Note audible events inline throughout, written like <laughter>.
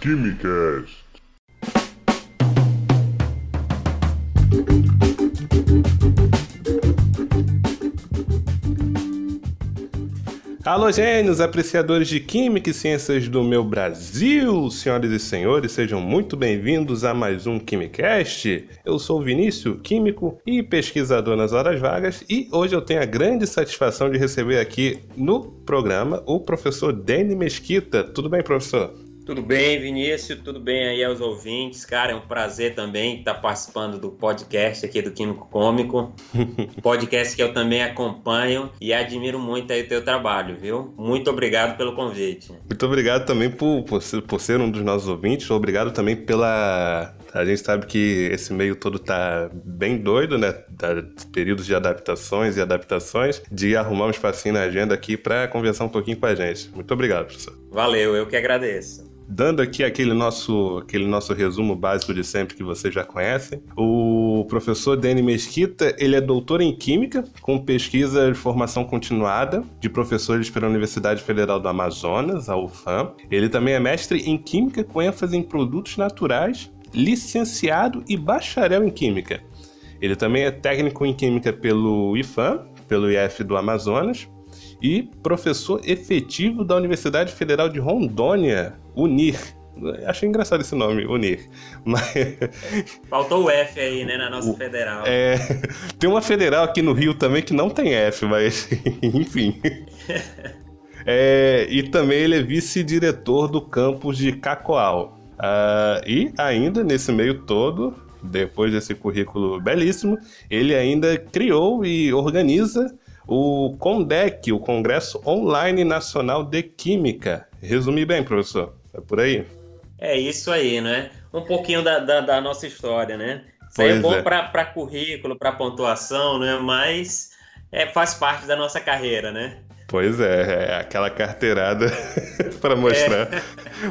Quimicast. Alô, gênios, apreciadores de Química e Ciências do meu Brasil, senhoras e senhores, sejam muito bem-vindos a mais um Quimicast. Eu sou o Vinícius, químico e pesquisador nas horas vagas, e hoje eu tenho a grande satisfação de receber aqui no programa o professor Dani Mesquita. Tudo bem, professor? Tudo bem, Vinícius? Tudo bem aí aos ouvintes? Cara, é um prazer também estar participando do podcast aqui do Químico Cômico. <laughs> podcast que eu também acompanho e admiro muito aí o teu trabalho, viu? Muito obrigado pelo convite. Muito obrigado também por, por, ser, por ser um dos nossos ouvintes. Obrigado também pela a gente sabe que esse meio todo tá bem doido, né? Tá períodos de adaptações e adaptações, de arrumar um espacinho na agenda aqui para conversar um pouquinho com a gente. Muito obrigado, professor. Valeu, eu que agradeço dando aqui aquele nosso, aquele nosso resumo básico de sempre que vocês já conhecem. O professor Dani Mesquita, ele é doutor em Química, com pesquisa de formação continuada de professores pela Universidade Federal do Amazonas, a UFAM. Ele também é mestre em Química com ênfase em produtos naturais, licenciado e bacharel em Química. Ele também é técnico em Química pelo IFAM, pelo IF do Amazonas, e professor efetivo da Universidade Federal de Rondônia, UNIR. Achei engraçado esse nome, Unir. Mas... Faltou o F aí, né, na nossa o... federal. É... Tem uma federal aqui no Rio também que não tem F, mas <laughs> enfim. É... E também ele é vice-diretor do campus de Cacoal. Uh, e ainda nesse meio todo, depois desse currículo belíssimo, ele ainda criou e organiza o CONDEC, o Congresso Online Nacional de Química. Resumi bem, professor? É por aí? É isso aí, né? Um pouquinho da, da, da nossa história, né? Isso aí é bom é. para currículo, para pontuação, né? Mas é, faz parte da nossa carreira, né? Pois é, é aquela carteirada <laughs> para mostrar, é.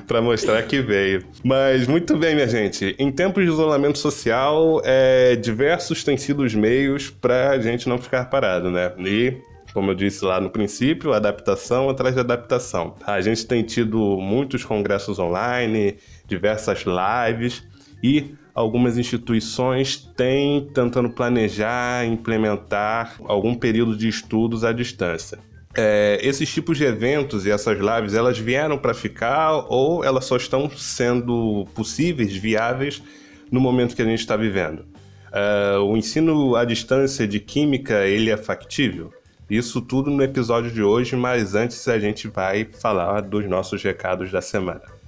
para mostrar que veio. Mas muito bem, minha gente. Em tempos de isolamento social, é, diversos têm sido os meios para a gente não ficar parado, né? E como eu disse lá no princípio, adaptação atrás de adaptação. A gente tem tido muitos congressos online, diversas lives e algumas instituições têm tentando planejar, implementar algum período de estudos à distância é, esses tipos de eventos e essas lives, elas vieram para ficar ou elas só estão sendo possíveis, viáveis, no momento que a gente está vivendo? É, o ensino à distância de química, ele é factível? Isso tudo no episódio de hoje, mas antes a gente vai falar dos nossos recados da semana.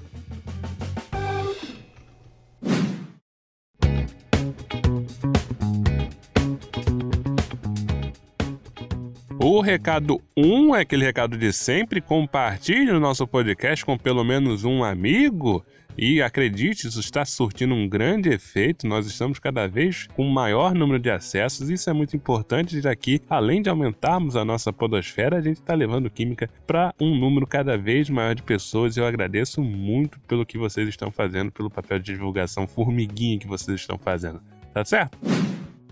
O recado 1 um é aquele recado de sempre: compartilhe o nosso podcast com pelo menos um amigo. E acredite, isso está surtindo um grande efeito. Nós estamos cada vez com um maior número de acessos. Isso é muito importante, já que, além de aumentarmos a nossa podosfera, a gente está levando química para um número cada vez maior de pessoas. Eu agradeço muito pelo que vocês estão fazendo, pelo papel de divulgação formiguinha que vocês estão fazendo. Tá certo?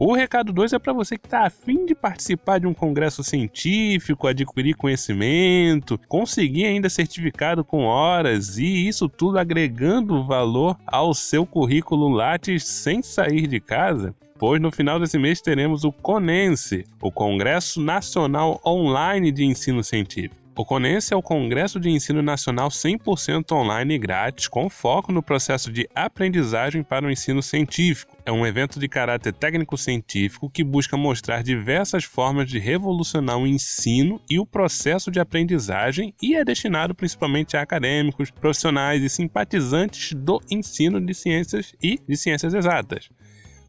O recado 2 é para você que está afim de participar de um congresso científico, adquirir conhecimento, conseguir ainda certificado com horas e isso tudo agregando valor ao seu currículo Lattes sem sair de casa pois no final desse mês teremos o CONENSE, o Congresso Nacional Online de Ensino Científico. O CONENSE é o Congresso de Ensino Nacional 100% online e grátis, com foco no processo de aprendizagem para o ensino científico. É um evento de caráter técnico-científico que busca mostrar diversas formas de revolucionar o ensino e o processo de aprendizagem e é destinado principalmente a acadêmicos, profissionais e simpatizantes do ensino de ciências e de ciências exatas.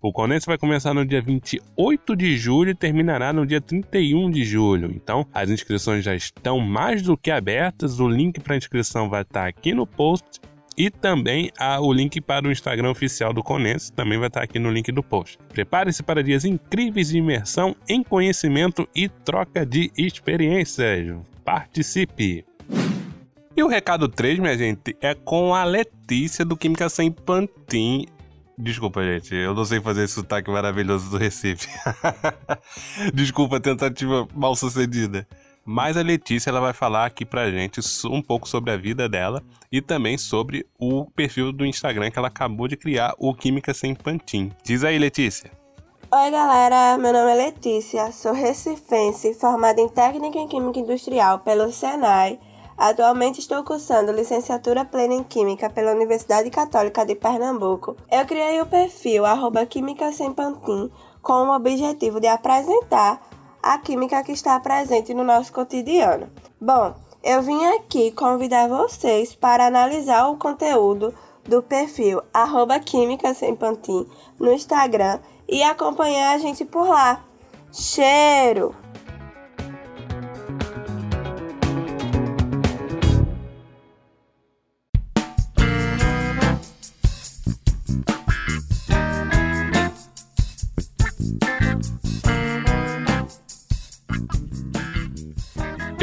O Condense vai começar no dia 28 de julho e terminará no dia 31 de julho. Então, as inscrições já estão mais do que abertas. O link para inscrição vai estar aqui no post e também a, o link para o Instagram oficial do Conense também vai estar aqui no link do post. Prepare-se para dias incríveis de imersão em conhecimento e troca de experiências. Participe! E o recado 3, minha gente, é com a Letícia do Química Sem Pantin. Desculpa, gente, eu não sei fazer esse sotaque maravilhoso do Recife. <laughs> Desculpa a tentativa mal sucedida. mas a Letícia ela vai falar aqui pra gente um pouco sobre a vida dela e também sobre o perfil do Instagram que ela acabou de criar, o Química Sem Pantin. Diz aí, Letícia. Oi, galera. Meu nome é Letícia, sou recifense, formada em Técnica em Química Industrial pelo Senai. Atualmente estou cursando licenciatura plena em Química pela Universidade Católica de Pernambuco. Eu criei o perfil Química Sem Pantin com o objetivo de apresentar a química que está presente no nosso cotidiano. Bom, eu vim aqui convidar vocês para analisar o conteúdo do perfil Química Sem Pantin no Instagram e acompanhar a gente por lá. Cheiro!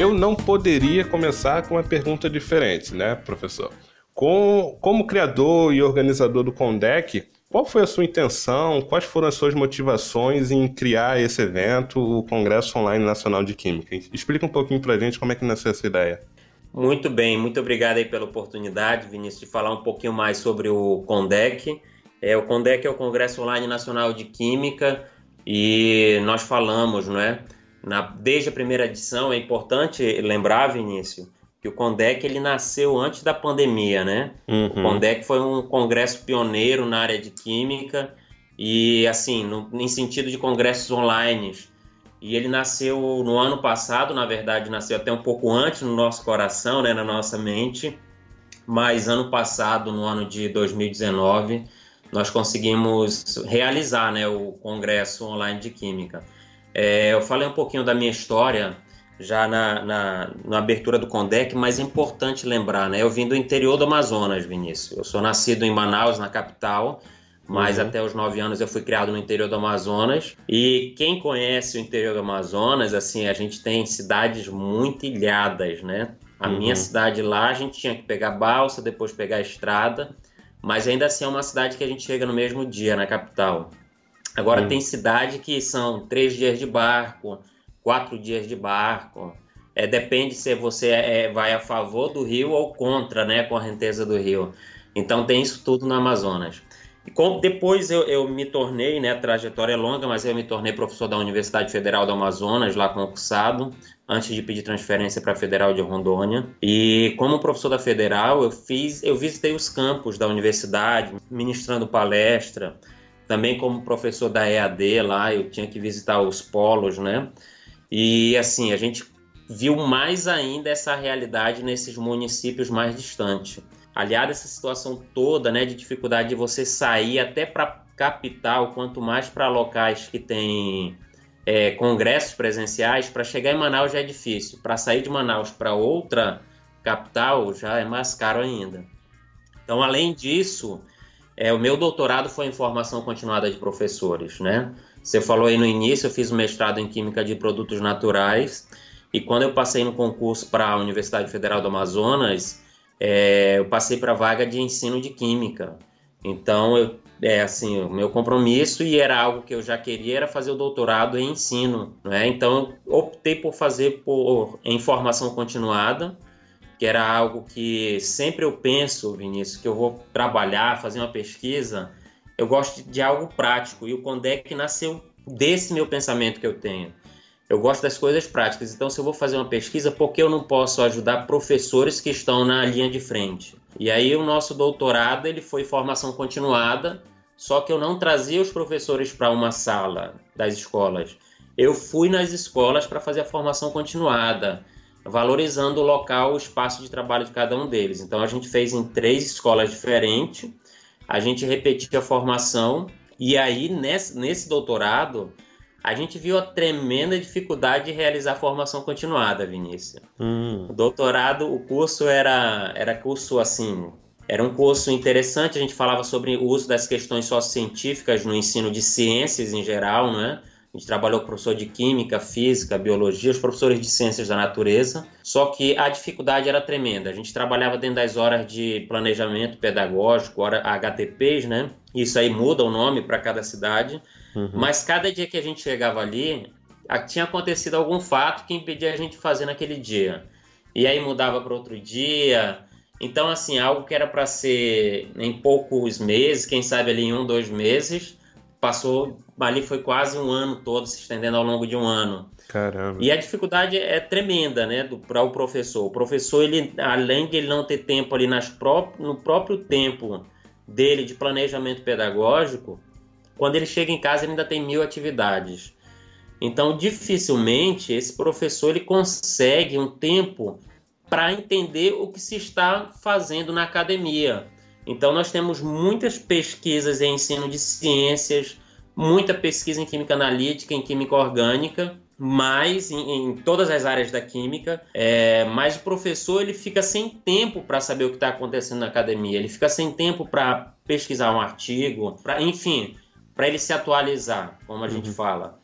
Eu não poderia começar com uma pergunta diferente, né, professor? Com, como criador e organizador do Condec, qual foi a sua intenção? Quais foram as suas motivações em criar esse evento, o Congresso Online Nacional de Química? Explica um pouquinho para a gente como é que nasceu essa ideia. Muito bem, muito obrigado aí pela oportunidade, Vinícius, de falar um pouquinho mais sobre o CONDEC. É, o CONDEC é o Congresso Online Nacional de Química e nós falamos, não é? Na, desde a primeira edição, é importante lembrar, Vinícius, que o Condec ele nasceu antes da pandemia, né? Uhum. O Condec foi um congresso pioneiro na área de química e, assim, no, em sentido de congressos online. E ele nasceu no ano passado, na verdade, nasceu até um pouco antes no nosso coração, né, na nossa mente. Mas ano passado, no ano de 2019, nós conseguimos realizar né, o Congresso Online de Química. É, eu falei um pouquinho da minha história já na, na, na, abertura do Condec, mas é importante lembrar, né? Eu vim do interior do Amazonas, Vinícius. Eu sou nascido em Manaus, na capital, mas uhum. até os nove anos eu fui criado no interior do Amazonas. E quem conhece o interior do Amazonas, assim, a gente tem cidades muito ilhadas, né? A uhum. minha cidade lá, a gente tinha que pegar balsa, depois pegar estrada, mas ainda assim é uma cidade que a gente chega no mesmo dia na capital. Agora hum. tem cidade que são três dias de barco, quatro dias de barco. É, depende se você é, vai a favor do rio ou contra né, a correnteza do rio. Então tem isso tudo no Amazonas. E com, depois eu, eu, me tornei, né, a trajetória é longa, mas eu me tornei professor da Universidade Federal do Amazonas, lá concursado, antes de pedir transferência para a Federal de Rondônia. E como professor da Federal, eu fiz, eu visitei os campos da universidade, ministrando palestra, também como professor da EAD lá, eu tinha que visitar os polos, né? E assim, a gente viu mais ainda essa realidade nesses municípios mais distantes. Aliado essa situação toda, né, de dificuldade de você sair até para capital, quanto mais para locais que tem é, congressos presenciais, para chegar em Manaus já é difícil. Para sair de Manaus para outra capital já é mais caro ainda. Então, além disso, é, o meu doutorado foi em formação continuada de professores, né? Você falou aí no início, eu fiz um mestrado em Química de Produtos Naturais e quando eu passei no concurso para a Universidade Federal do Amazonas, é, eu passei para a vaga de ensino de Química. Então, eu, é assim, o meu compromisso e era algo que eu já queria era fazer o doutorado em ensino, né? Então, optei por fazer por, em formação continuada que era algo que sempre eu penso, Vinícius, que eu vou trabalhar, fazer uma pesquisa, eu gosto de algo prático. E o Condec nasceu desse meu pensamento que eu tenho. Eu gosto das coisas práticas. Então, se eu vou fazer uma pesquisa, por que eu não posso ajudar professores que estão na linha de frente? E aí, o nosso doutorado ele foi formação continuada, só que eu não trazia os professores para uma sala das escolas. Eu fui nas escolas para fazer a formação continuada valorizando o local, o espaço de trabalho de cada um deles. Então a gente fez em três escolas diferentes, a gente repetiu a formação e aí nesse, nesse doutorado a gente viu a tremenda dificuldade de realizar a formação continuada, Vinícius. Hum. O doutorado, o curso era era curso assim, era um curso interessante, a gente falava sobre o uso das questões sociocientíficas no ensino de ciências em geral, não é? A gente trabalhou com professor de química, física, biologia, os professores de ciências da natureza. Só que a dificuldade era tremenda. A gente trabalhava dentro das horas de planejamento pedagógico, hora HTPs, né? Isso aí muda o nome para cada cidade. Uhum. Mas cada dia que a gente chegava ali, tinha acontecido algum fato que impedia a gente de fazer naquele dia. E aí mudava para outro dia. Então, assim, algo que era para ser em poucos meses, quem sabe ali em um, dois meses, passou ali foi quase um ano todo, se estendendo ao longo de um ano. Caramba. E a dificuldade é tremenda, né, para o professor. O professor, ele, além de ele não ter tempo ali nas pró no próprio tempo dele de planejamento pedagógico, quando ele chega em casa ele ainda tem mil atividades. Então, dificilmente esse professor ele consegue um tempo para entender o que se está fazendo na academia. Então, nós temos muitas pesquisas em ensino de ciências, muita pesquisa em química analítica, em química orgânica, mas em, em todas as áreas da química, é, mas o professor ele fica sem tempo para saber o que está acontecendo na academia, ele fica sem tempo para pesquisar um artigo, pra, enfim, para ele se atualizar, como a gente uhum. fala.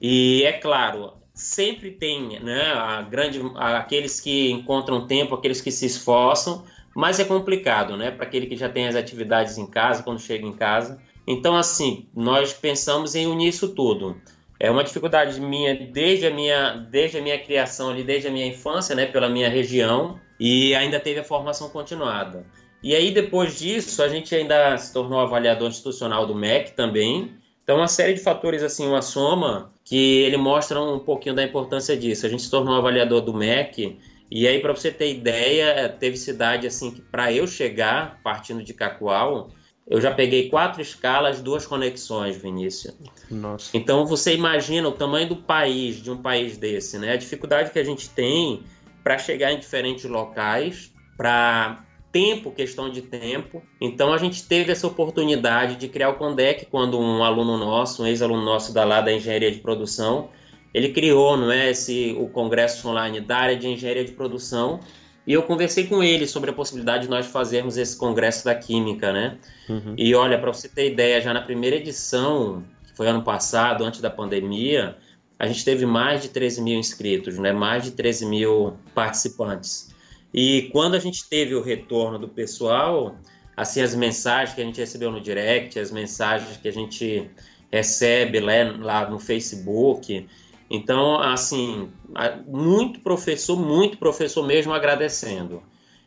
E é claro, sempre tem né, a grande, aqueles que encontram tempo, aqueles que se esforçam, mas é complicado, né, para aquele que já tem as atividades em casa, quando chega em casa. Então, assim, nós pensamos em unir isso tudo. É uma dificuldade minha desde a minha, desde a minha criação ali, desde a minha infância, né, pela minha região, e ainda teve a formação continuada. E aí, depois disso, a gente ainda se tornou avaliador institucional do MEC também. Então, uma série de fatores, assim, uma soma, que ele mostra um pouquinho da importância disso. A gente se tornou avaliador do MEC, e aí, para você ter ideia, teve cidade, assim, que para eu chegar, partindo de Cacoal, eu já peguei quatro escalas, duas conexões, Vinícius. Nossa. Então você imagina o tamanho do país, de um país desse, né? A dificuldade que a gente tem para chegar em diferentes locais, para tempo, questão de tempo. Então a gente teve essa oportunidade de criar o Condec quando um aluno nosso, um ex-aluno nosso da lá da engenharia de produção, ele criou, não é, esse o congresso online da área de engenharia de produção e eu conversei com ele sobre a possibilidade de nós fazermos esse congresso da química, né? Uhum. E olha, para você ter ideia, já na primeira edição, que foi ano passado, antes da pandemia, a gente teve mais de 13 mil inscritos, né? Mais de 13 mil participantes. E quando a gente teve o retorno do pessoal, assim, as mensagens que a gente recebeu no direct, as mensagens que a gente recebe lá, lá no Facebook, então, assim, muito professor, muito professor mesmo agradecendo.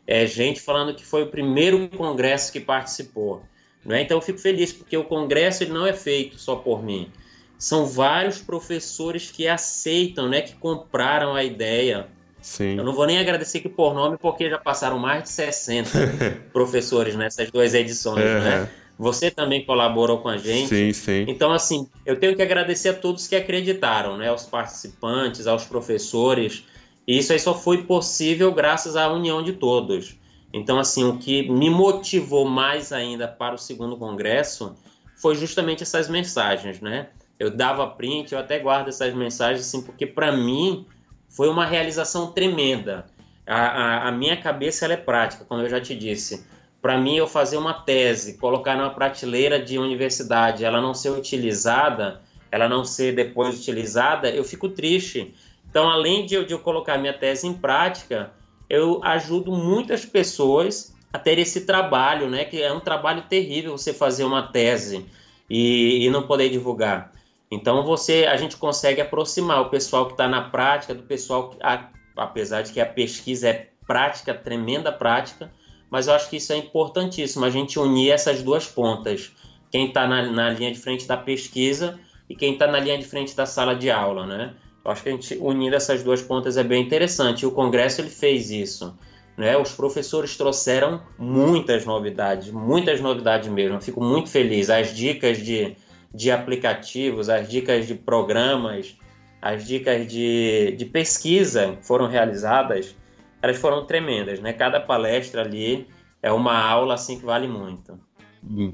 É gente falando que foi o primeiro congresso que participou. Né? Então, eu fico feliz, porque o congresso ele não é feito só por mim. São vários professores que aceitam, né, que compraram a ideia. Sim. Eu não vou nem agradecer aqui por nome, porque já passaram mais de 60 <laughs> professores nessas duas edições, é. né? Você também colaborou com a gente. Sim, sim. Então, assim, eu tenho que agradecer a todos que acreditaram, né? Aos participantes, aos professores. E isso aí só foi possível graças à união de todos. Então, assim, o que me motivou mais ainda para o segundo congresso foi justamente essas mensagens, né? Eu dava print, eu até guardo essas mensagens, assim, porque para mim foi uma realização tremenda. A, a, a minha cabeça ela é prática, como eu já te disse para mim eu fazer uma tese, colocar numa prateleira de universidade, ela não ser utilizada, ela não ser depois utilizada, eu fico triste. Então, além de eu, de eu colocar minha tese em prática, eu ajudo muitas pessoas a ter esse trabalho, né? Que é um trabalho terrível você fazer uma tese e, e não poder divulgar. Então, você, a gente consegue aproximar o pessoal que está na prática do pessoal, que, a, apesar de que a pesquisa é prática, tremenda prática, mas eu acho que isso é importantíssimo, a gente unir essas duas pontas. Quem está na, na, linha de frente da pesquisa e quem está na linha de frente da sala de aula, né? Eu acho que a gente unir essas duas pontas é bem interessante. E o Congresso ele fez isso. Né? Os professores trouxeram muitas novidades, muitas novidades mesmo. Eu fico muito feliz. As dicas de, de aplicativos, as dicas de programas, as dicas de, de pesquisa foram realizadas elas foram tremendas, né? Cada palestra ali é uma aula assim que vale muito.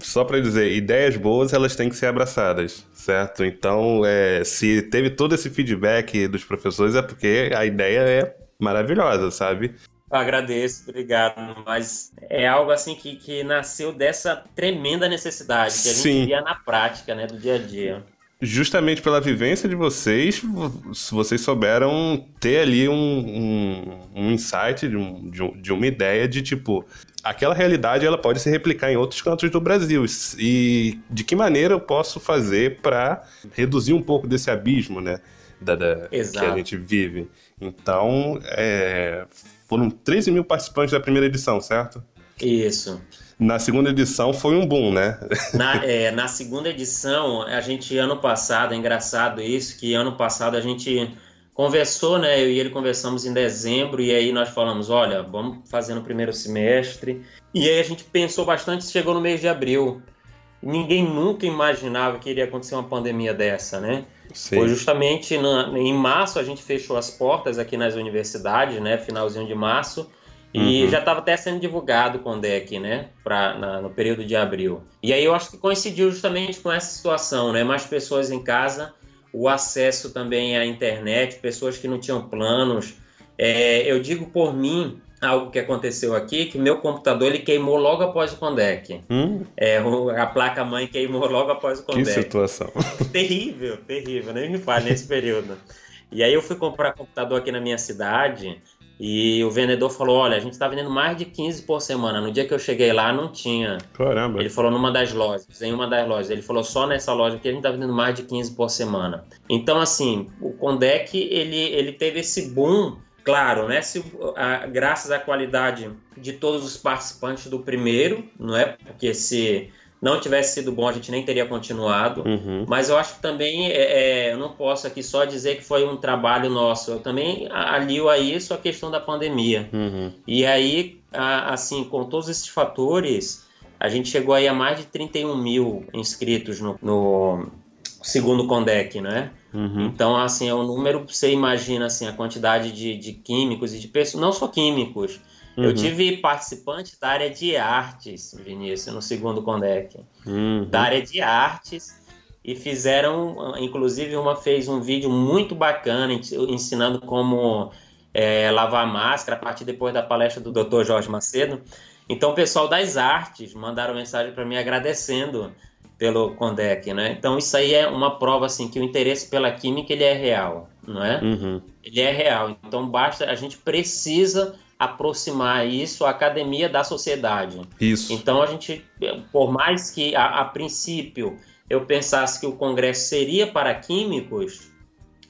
Só para dizer, ideias boas elas têm que ser abraçadas, certo? Então, é, se teve todo esse feedback dos professores é porque a ideia é maravilhosa, sabe? Eu agradeço, obrigado. Mas é algo assim que, que nasceu dessa tremenda necessidade que a gente Sim. via na prática, né, do dia a dia justamente pela vivência de vocês, vocês souberam ter ali um, um, um insight de, um, de, uma ideia de tipo aquela realidade ela pode se replicar em outros cantos do Brasil e de que maneira eu posso fazer para reduzir um pouco desse abismo, né? da, da que a gente vive. Então, é, foram 13 mil participantes da primeira edição, certo? Isso. Na segunda edição foi um boom, né? Na, <laughs> é, na segunda edição, a gente, ano passado, é engraçado isso, que ano passado a gente conversou, né? Eu e ele conversamos em dezembro, e aí nós falamos: olha, vamos fazer no primeiro semestre. E aí a gente pensou bastante, chegou no mês de abril. Ninguém nunca imaginava que iria acontecer uma pandemia dessa, né? Sim. Foi justamente na, em março a gente fechou as portas aqui nas universidades, né? Finalzinho de março. E uhum. já estava até sendo divulgado com o deck, né? Pra, na, no período de abril. E aí eu acho que coincidiu justamente com essa situação, né? Mais pessoas em casa, o acesso também à internet, pessoas que não tinham planos. É, eu digo por mim, algo que aconteceu aqui, que meu computador ele queimou logo após o Condec. Hum? É, a placa-mãe queimou logo após o Condec. Que situação. <laughs> terrível, terrível, nem me fale nesse período. E aí eu fui comprar computador aqui na minha cidade e o vendedor falou, olha, a gente está vendendo mais de 15 por semana. No dia que eu cheguei lá, não tinha. Caramba. Ele falou numa das lojas, em uma das lojas. Ele falou só nessa loja que a gente está vendendo mais de 15 por semana. Então, assim, o Condec, ele, ele teve esse boom Claro, né? Se, a, graças à qualidade de todos os participantes do primeiro, não é? Porque se não tivesse sido bom, a gente nem teria continuado. Uhum. Mas eu acho que também é, é, eu não posso aqui só dizer que foi um trabalho nosso. Eu também alio a isso a questão da pandemia. Uhum. E aí, a, assim, com todos esses fatores, a gente chegou aí a mais de 31 mil inscritos no, no segundo Condec, né? Uhum. Então, assim, é um número, você imagina, assim, a quantidade de, de químicos e de pessoas, não só químicos. Uhum. Eu tive participantes da área de artes, Vinícius, no segundo Condec. Uhum. Da área de artes e fizeram, inclusive, uma fez um vídeo muito bacana ensinando como é, lavar máscara a partir depois da palestra do Dr. Jorge Macedo. Então, o pessoal das artes mandaram mensagem para mim agradecendo pelo Condec, né? Então isso aí é uma prova assim que o interesse pela química ele é real, não é? Uhum. Ele é real. Então basta a gente precisa aproximar isso à academia da sociedade. Isso. Então a gente, por mais que a, a princípio eu pensasse que o congresso seria para químicos,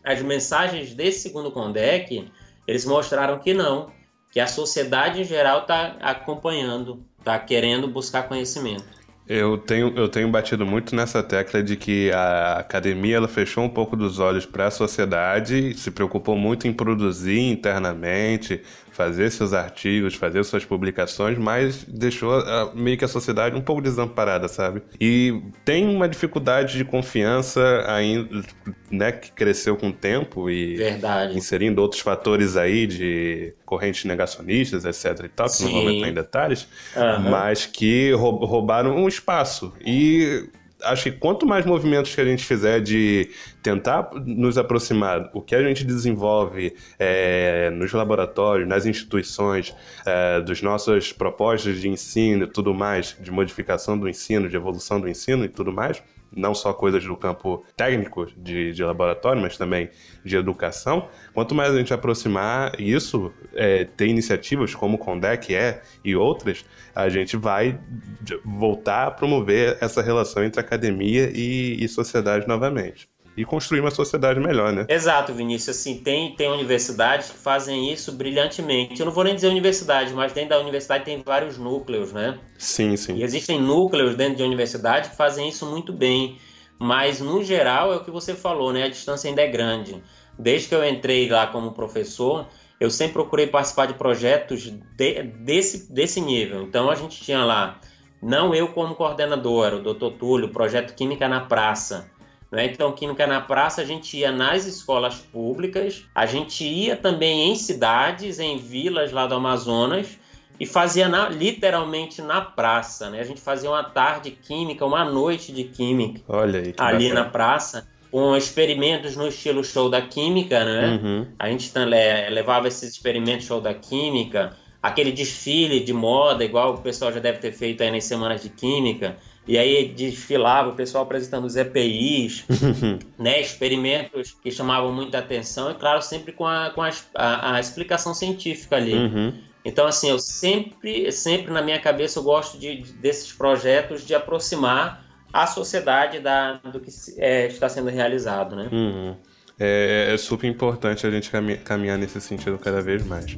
as mensagens desse segundo Condec eles mostraram que não, que a sociedade em geral está acompanhando, está querendo buscar conhecimento. Eu tenho, eu tenho batido muito nessa tecla de que a academia ela fechou um pouco dos olhos para a sociedade, se preocupou muito em produzir internamente, fazer seus artigos, fazer suas publicações, mas deixou a, meio que a sociedade um pouco desamparada, sabe? E tem uma dificuldade de confiança ainda, né, que cresceu com o tempo e Verdade. inserindo outros fatores aí de correntes negacionistas, etc e tal, que Sim. não vou entrar em detalhes, uhum. mas que roubaram um espaço. E acho que quanto mais movimentos que a gente fizer de tentar nos aproximar, o que a gente desenvolve é, nos laboratórios, nas instituições, é, dos nossos propostas de ensino e tudo mais, de modificação do ensino, de evolução do ensino e tudo mais, não só coisas do campo técnico de, de laboratório, mas também de educação. Quanto mais a gente aproximar isso, é, ter iniciativas como o Condec é e outras, a gente vai voltar a promover essa relação entre academia e, e sociedade novamente e construir uma sociedade melhor, né? Exato, Vinícius. Assim, tem, tem universidades que fazem isso brilhantemente. Eu não vou nem dizer universidade, mas dentro da universidade tem vários núcleos, né? Sim, sim. E existem núcleos dentro de universidade que fazem isso muito bem. Mas, no geral, é o que você falou, né? A distância ainda é grande. Desde que eu entrei lá como professor, eu sempre procurei participar de projetos de, desse, desse nível. Então, a gente tinha lá, não eu como coordenador, o doutor Túlio, projeto Química na Praça né? Então, Química na Praça, a gente ia nas escolas públicas, a gente ia também em cidades, em vilas lá do Amazonas, e fazia na, literalmente na praça. Né? A gente fazia uma tarde química, uma noite de química aí, ali bacana. na praça com experimentos no estilo show da química, né? Uhum. A gente levava esses experimentos show da química, aquele desfile de moda, igual o pessoal já deve ter feito aí nas semanas de química. E aí desfilava o pessoal apresentando os EPIs, <laughs> né, experimentos que chamavam muita atenção, e claro, sempre com a, com a, a, a explicação científica ali. Uhum. Então, assim, eu sempre, sempre na minha cabeça eu gosto de, de desses projetos de aproximar a sociedade da, do que é, está sendo realizado, né? Uhum. é, é super importante a gente caminhar nesse sentido cada vez mais.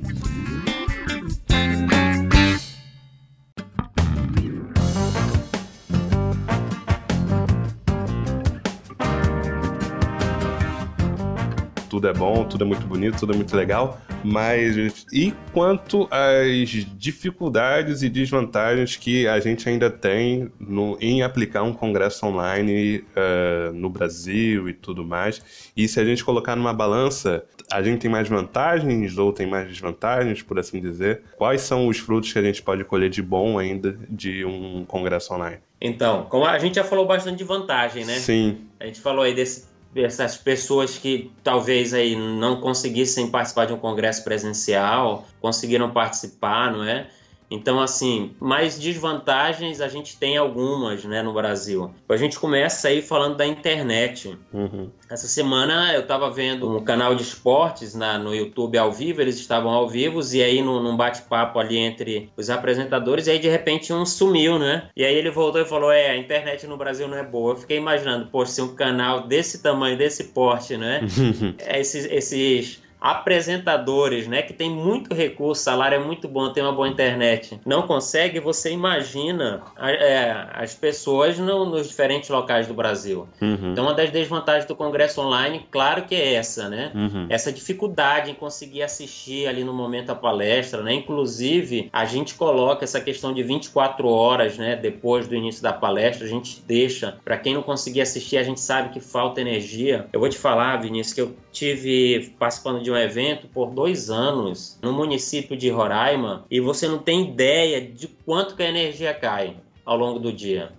Tudo é bom, tudo é muito bonito, tudo é muito legal, mas e quanto às dificuldades e desvantagens que a gente ainda tem no, em aplicar um congresso online uh, no Brasil e tudo mais? E se a gente colocar numa balança, a gente tem mais vantagens ou tem mais desvantagens, por assim dizer? Quais são os frutos que a gente pode colher de bom ainda de um congresso online? Então, como a gente já falou bastante de vantagem, né? Sim. A gente falou aí desse essas pessoas que talvez aí não conseguissem participar de um congresso presencial, conseguiram participar, não é? Então, assim, mais desvantagens a gente tem algumas, né, no Brasil. A gente começa aí falando da internet. Uhum. Essa semana eu estava vendo um canal de esportes na, no YouTube ao vivo, eles estavam ao vivo, e aí num, num bate-papo ali entre os apresentadores, e aí de repente um sumiu, né? E aí ele voltou e falou: É, a internet no Brasil não é boa. Eu fiquei imaginando, poxa, se um canal desse tamanho, desse porte, né? <laughs> esses, esses apresentadores, né, que tem muito recurso, salário é muito bom, tem uma boa internet, não consegue, você imagina é, as pessoas no, nos diferentes locais do Brasil. Uhum. Então, uma das desvantagens do Congresso Online, claro que é essa, né? Uhum. Essa dificuldade em conseguir assistir ali no momento a palestra, né? Inclusive, a gente coloca essa questão de 24 horas, né, depois do início da palestra, a gente deixa, para quem não conseguir assistir, a gente sabe que falta energia. Eu vou te falar, Vinícius, que eu tive participando de um evento por dois anos no município de Roraima e você não tem ideia de quanto que a energia cai ao longo do dia.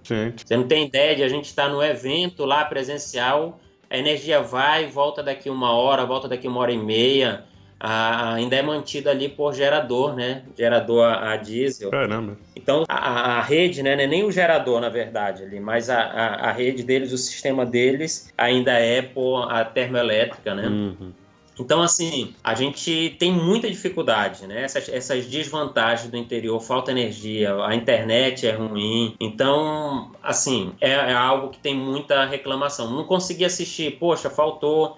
Você não tem ideia de a gente estar tá no evento lá presencial, a energia vai, volta daqui uma hora, volta daqui uma hora e meia. A, ainda é mantida ali por gerador, né? Gerador a, a diesel. Caramba. Então a, a rede, né? Não é nem o gerador, na verdade, ali, mas a, a, rede deles, o sistema deles ainda é por a termoelétrica, né? Uhum. Então, assim, a gente tem muita dificuldade, né? Essas, essas desvantagens do interior, falta energia, a internet é ruim. Então, assim, é, é algo que tem muita reclamação. Não consegui assistir, poxa, faltou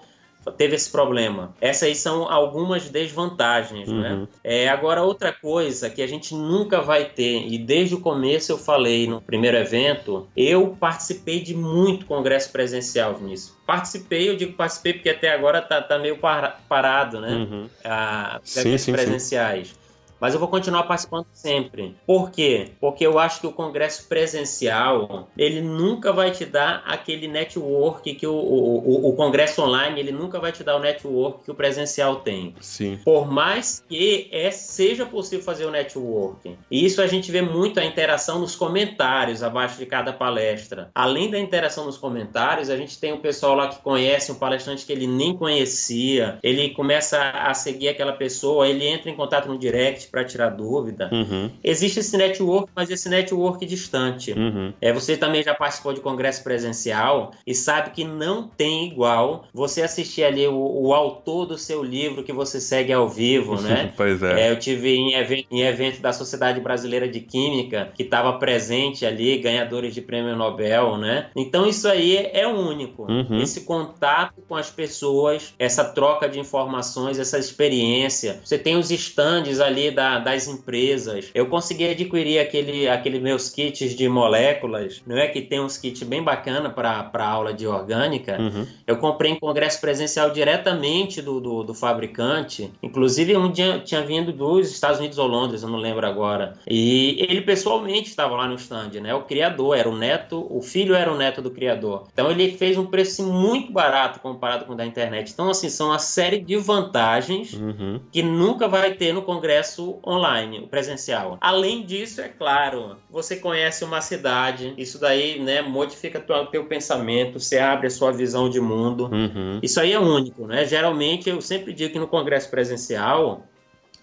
teve esse problema. Essas aí são algumas desvantagens, né? uhum. né? É, agora, outra coisa que a gente nunca vai ter, e desde o começo eu falei no primeiro evento, eu participei de muito congresso presencial, Vinícius. Participei, eu digo participei porque até agora tá, tá meio parado, né? Uhum. Ah, sim, sim, presenciais. Sim. Mas eu vou continuar participando sempre. Por quê? Porque eu acho que o congresso presencial, ele nunca vai te dar aquele network que o, o, o, o congresso online, ele nunca vai te dar o network que o presencial tem. Sim. Por mais que é, seja possível fazer o network. E isso a gente vê muito a interação nos comentários abaixo de cada palestra. Além da interação nos comentários, a gente tem o pessoal lá que conhece um palestrante que ele nem conhecia, ele começa a seguir aquela pessoa, ele entra em contato no direct para tirar dúvida. Uhum. Existe esse network, mas esse network distante. Uhum. É, você também já participou de congresso presencial e sabe que não tem igual você assistir ali o, o autor do seu livro que você segue ao vivo, <laughs> né? pois é. é. Eu tive em evento, em evento da Sociedade Brasileira de Química que estava presente ali, ganhadores de prêmio Nobel, né? Então isso aí é único. Uhum. Esse contato com as pessoas, essa troca de informações, essa experiência. Você tem os estandes ali da, das empresas. Eu consegui adquirir aquele, aquele meus kits de moléculas, não é que tem uns kits bem bacana para aula de orgânica. Uhum. Eu comprei em congresso presencial diretamente do, do, do fabricante. Inclusive um dia tinha vindo dos Estados Unidos ou Londres, eu não lembro agora. E ele pessoalmente estava lá no stand, né? O criador era o neto, o filho era o neto do criador. Então ele fez um preço muito barato comparado com o da internet. Então assim são uma série de vantagens uhum. que nunca vai ter no congresso online, o presencial. Além disso, é claro, você conhece uma cidade, isso daí, né, modifica o teu pensamento, você abre a sua visão de mundo. Uhum. Isso aí é único, né? Geralmente, eu sempre digo que no congresso presencial,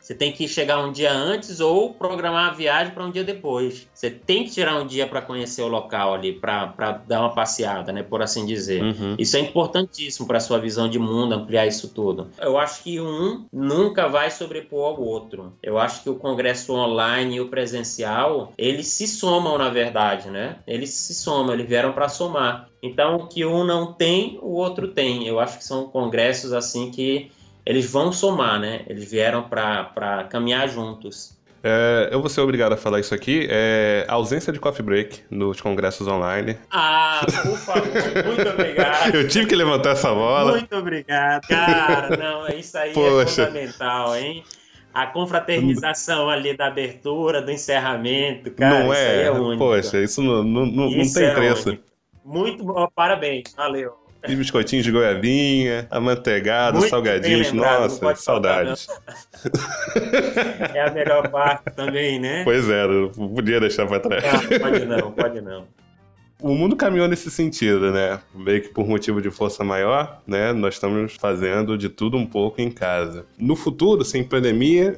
Você tem que chegar um dia antes ou programar a viagem para um dia depois. Você tem que tirar um dia para conhecer o local ali, para dar uma passeada, né, por assim dizer. Uhum. Isso é importantíssimo para sua visão de mundo, ampliar isso tudo. Eu acho que um nunca vai sobrepor ao outro. Eu acho que o congresso online e o presencial, eles se somam na verdade, né? Eles se somam, eles vieram para somar. Então, o que um não tem, o outro tem. Eu acho que são congressos assim que eles vão somar, né? Eles vieram para caminhar juntos. É, eu vou ser obrigado a falar isso aqui. É ausência de coffee break nos congressos online. Ah, por favor, muito obrigado. <laughs> eu tive que levantar essa bola. Muito obrigado, cara. Não, isso aí é Poxa. é fundamental, hein? A confraternização ali da abertura, do encerramento, cara, não é? é único. Poxa, isso não, não, não, isso não tem é preço. Único. Muito bom, parabéns, valeu. E biscoitinhos de goiabinha, amanteigado, Muito salgadinhos. Nossa, saudades. é a melhor parte também, né? Pois é, não podia deixar pra trás. Não, pode não, pode não o mundo caminhou nesse sentido, né? Meio que por motivo de força maior, né? Nós estamos fazendo de tudo um pouco em casa. No futuro, sem pandemia,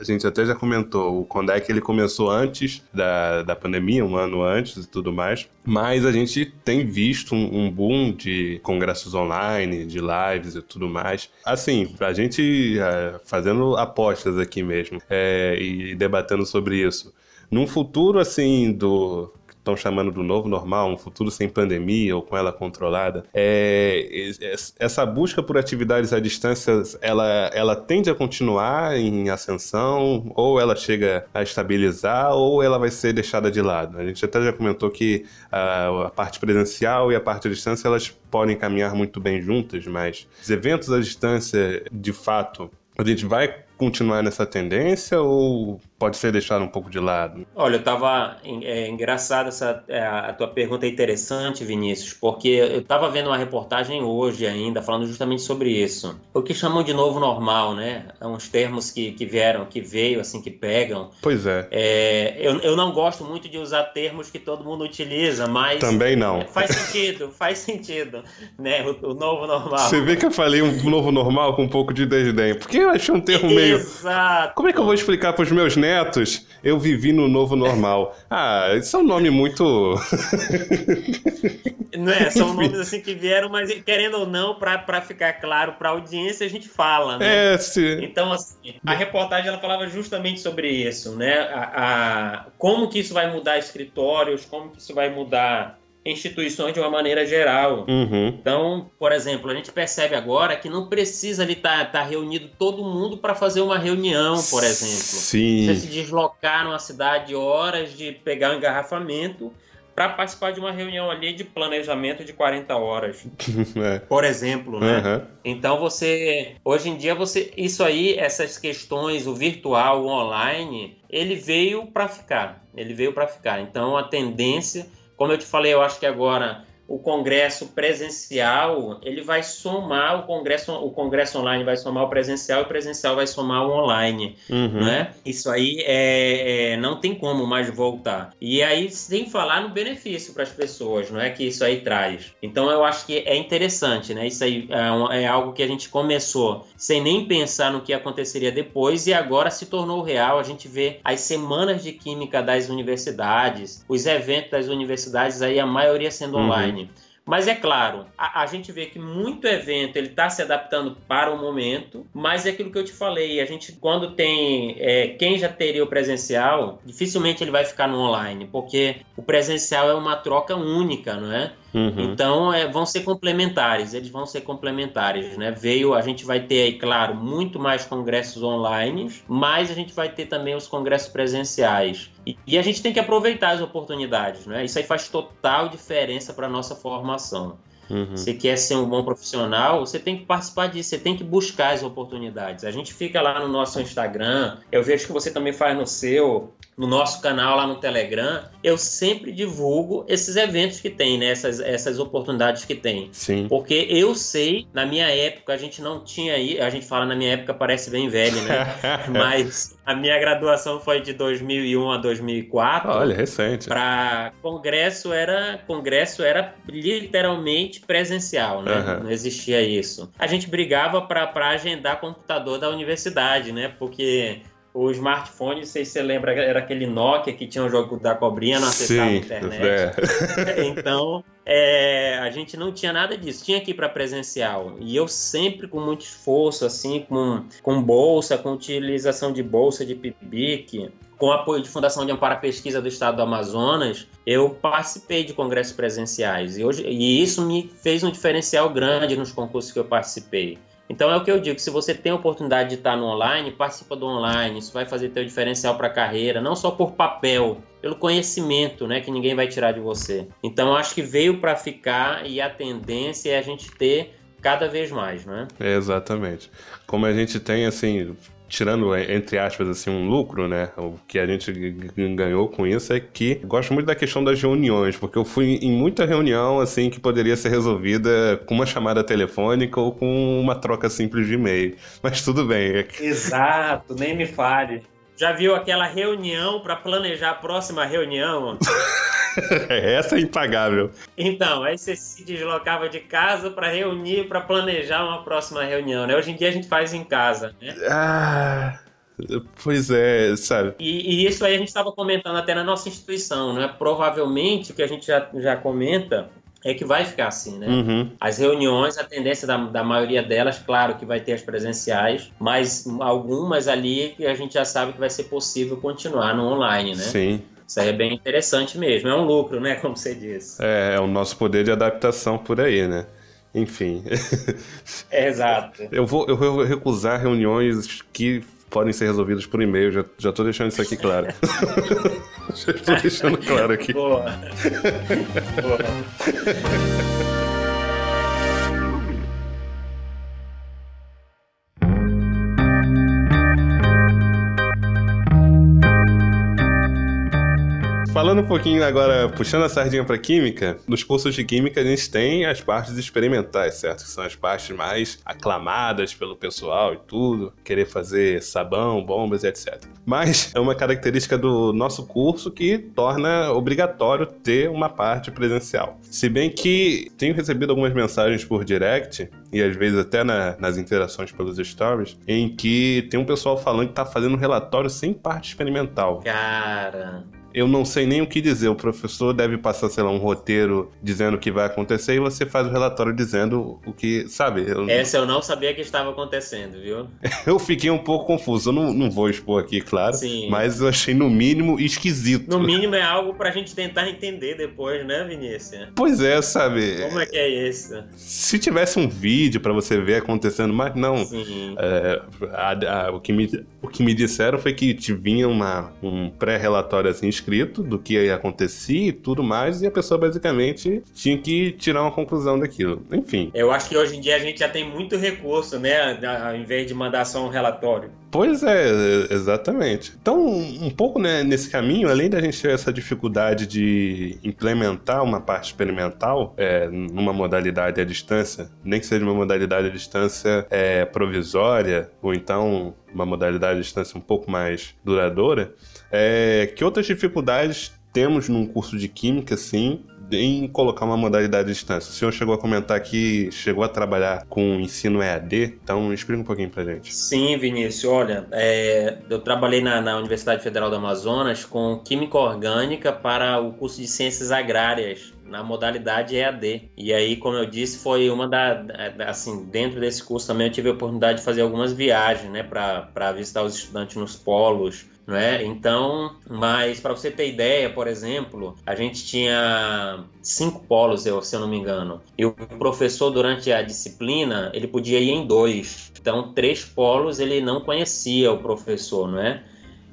a gente até já comentou, o Kondek ele começou antes da, da pandemia, um ano antes e tudo mais, mas a gente tem visto um, um boom de congressos online, de lives e tudo mais. Assim, a gente é, fazendo apostas aqui mesmo é, e debatendo sobre isso. Num futuro, assim, do estão chamando do novo normal, um futuro sem pandemia ou com ela controlada, é, essa busca por atividades à distância, ela, ela tende a continuar em ascensão, ou ela chega a estabilizar, ou ela vai ser deixada de lado. A gente até já comentou que a, a parte presencial e a parte à distância, elas podem caminhar muito bem juntas, mas os eventos à distância, de fato, a gente vai continuar nessa tendência ou pode ser deixado um pouco de lado? Olha, eu estava é, engraçado essa é, a tua pergunta é interessante, Vinícius, porque eu estava vendo uma reportagem hoje ainda falando justamente sobre isso. O que chamam de novo normal, né? É uns termos que, que vieram, que veio assim, que pegam. Pois é. é eu, eu não gosto muito de usar termos que todo mundo utiliza, mas também não. Faz sentido, <laughs> faz sentido, né? O, o, novo normal. Você vê que eu falei um novo normal com um pouco de desdém, porque eu achei um termo meio. Exato. Como é que eu vou explicar para os meus netos? eu vivi no novo normal. Ah, isso é um nome muito. <laughs> Não é? São nomes assim que vieram, mas querendo ou não, para ficar claro para a audiência, a gente fala, né? É, sim. Então, assim, a reportagem ela falava justamente sobre isso, né? A, a, como que isso vai mudar escritórios, como que isso vai mudar instituições de uma maneira geral. Uhum. Então, por exemplo, a gente percebe agora que não precisa ali estar tá, tá reunido todo mundo para fazer uma reunião, por exemplo. Sim. Você se deslocar numa cidade horas de pegar um engarrafamento para participar de uma reunião ali de planejamento de 40 horas, <laughs> é. por exemplo, né? Uhum. Então você, hoje em dia você, isso aí, essas questões, o virtual, o online, ele veio para ficar, ele veio para ficar. Então a tendência como eu te falei, eu acho que agora o congresso presencial ele vai somar o congresso o congresso online vai somar o presencial e o presencial vai somar o online uhum. né? Isso aí é, é, não tem como mais voltar. E aí sem falar no benefício para as pessoas não é que isso aí traz. Então eu acho que é interessante né? Isso aí é, um, é algo que a gente começou sem nem pensar no que aconteceria depois e agora se tornou real. A gente vê as semanas de química das universidades os eventos das universidades aí a maioria sendo uhum. online mas é claro, a, a, gente vê que muito evento ele está se adaptando para o momento, mas é aquilo que eu te falei, a gente quando tem é, quem já teria o presencial, dificilmente ele vai ficar no online, porque o presencial é uma troca única, não é? Uhum. Então é, vão ser complementares, eles vão ser complementares, né? Veio, a gente vai ter aí, claro, muito mais congressos online, mas a gente vai ter também os congressos presenciais. E, e a gente tem que aproveitar as oportunidades, né? Isso aí faz total diferença para nossa formação. Uhum. Você quer ser um bom profissional, você tem que participar disso, você tem que buscar as oportunidades. A gente fica lá no nosso Instagram, eu vejo que você também faz no seu no nosso canal lá no Telegram, eu sempre divulgo esses eventos que tem, né? Essas, essas oportunidades que tem. Sim. Porque eu sei, na minha época, a gente não tinha aí, a gente fala na minha época, parece bem velho, né? <laughs> Mas a minha graduação foi de 2001 a 2004. Olha, recente. Para congresso era congresso era literalmente presencial, né? Uhum. Não existia isso. A gente brigava para agendar computador da universidade, né? Porque o smartphone, não sei se você lembra, era aquele Nokia que tinha o um jogo da cobrinha, não acessava Sim, a internet. É. <laughs> então, é, a gente não tinha nada disso. Tinha que ir para presencial. E eu sempre, com muito esforço, assim, com, com bolsa, com utilização de bolsa de PIBIC, com apoio de Fundação de Amparo à Pesquisa do Estado do Amazonas, eu participei de congressos presenciais. E, hoje, e isso me fez um diferencial grande nos concursos que eu participei. Então é o que eu digo, se você tem a oportunidade de estar no online, participa do online, isso vai fazer teu diferencial para a carreira, não só por papel, pelo conhecimento, né, que ninguém vai tirar de você. Então acho que veio para ficar e a tendência é a gente ter cada vez mais, né? É, exatamente. Como a gente tem assim, tirando, é, entre aspas, assim, um lucro, né? O que a gente ganhou com isso é que gosto muito da questão das reuniões, porque eu fui em muita reunião, assim, que poderia ser resolvida com uma chamada telefônica ou com uma troca simples de e-mail. Mas tudo bem. É Exato, nem me fale. Já viu aquela reunião para planejar a próxima reunião? <laughs> <laughs> Essa é impagável. Então, aí você se deslocava de casa para reunir, para planejar uma próxima reunião, né? Hoje em dia a gente faz em casa, né? Ah. Pois é, sabe? E, e isso aí a gente estava comentando até na nossa instituição, né? Provavelmente, o que a gente já, já comenta é que vai ficar assim, né? Uhum. As reuniões, a tendência da, da maioria delas, claro que vai ter as presenciais, mas algumas ali que a gente já sabe que vai ser possível continuar no online, né? Sim. Isso aí é bem interessante mesmo. É um lucro, né? Como você disse. É, é o nosso poder de adaptação por aí, né? Enfim. É, exato. Eu vou, eu vou recusar reuniões que podem ser resolvidas por e-mail. Já, já tô deixando isso aqui claro. <laughs> já estou deixando claro aqui. Boa. Boa. Falando um pouquinho agora, puxando a sardinha para química, nos cursos de química a gente tem as partes experimentais, certo? Que são as partes mais aclamadas pelo pessoal e tudo, querer fazer sabão, bombas e etc. Mas é uma característica do nosso curso que torna obrigatório ter uma parte presencial. Se bem que tenho recebido algumas mensagens por direct e às vezes até na, nas interações pelos stories, em que tem um pessoal falando que tá fazendo um relatório sem parte experimental. Cara, eu não sei nem o que dizer. O professor deve passar, sei lá, um roteiro dizendo o que vai acontecer e você faz o relatório dizendo o que, sabe? Eu... Essa eu não sabia que estava acontecendo, viu? <laughs> eu fiquei um pouco confuso. Eu não, não vou expor aqui, claro. Sim. Mas eu achei, no mínimo, esquisito. No mínimo é algo pra gente tentar entender depois, né, Vinícius? Pois é, sabe? Como é que é isso? Se tivesse um vídeo para você ver acontecendo, mas não. Sim. É, a, a, o, que me, o que me disseram foi que vinha uma, um pré-relatório assim escrito do que acontecia e tudo mais, e a pessoa basicamente tinha que tirar uma conclusão daquilo. Enfim. Eu acho que hoje em dia a gente já tem muito recurso, né? Ao invés de mandar só um relatório. Pois é, exatamente. Então, um pouco né, nesse caminho, além da gente ter essa dificuldade de implementar uma parte experimental é, numa modalidade à distância, nem que seja uma modalidade à distância é, provisória, ou então uma modalidade à distância um pouco mais duradoura, é, que outras dificuldades temos num curso de química, sim, em colocar uma modalidade à distância. O senhor chegou a comentar que chegou a trabalhar com ensino EAD, então explica um pouquinho pra gente. Sim, Vinícius, olha, é, eu trabalhei na, na, Universidade Federal do Amazonas com Química Orgânica para o curso de Ciências Agrárias na modalidade EAD. E aí, como eu disse, foi uma da, assim, dentro desse curso também eu tive a oportunidade de fazer algumas viagens, né, para visitar os estudantes nos polos, não é? Então, mas para você ter ideia, por exemplo, a gente tinha cinco polos, se eu não me engano, e o professor durante a disciplina ele podia ir em dois. Então, três polos ele não conhecia o professor, não é?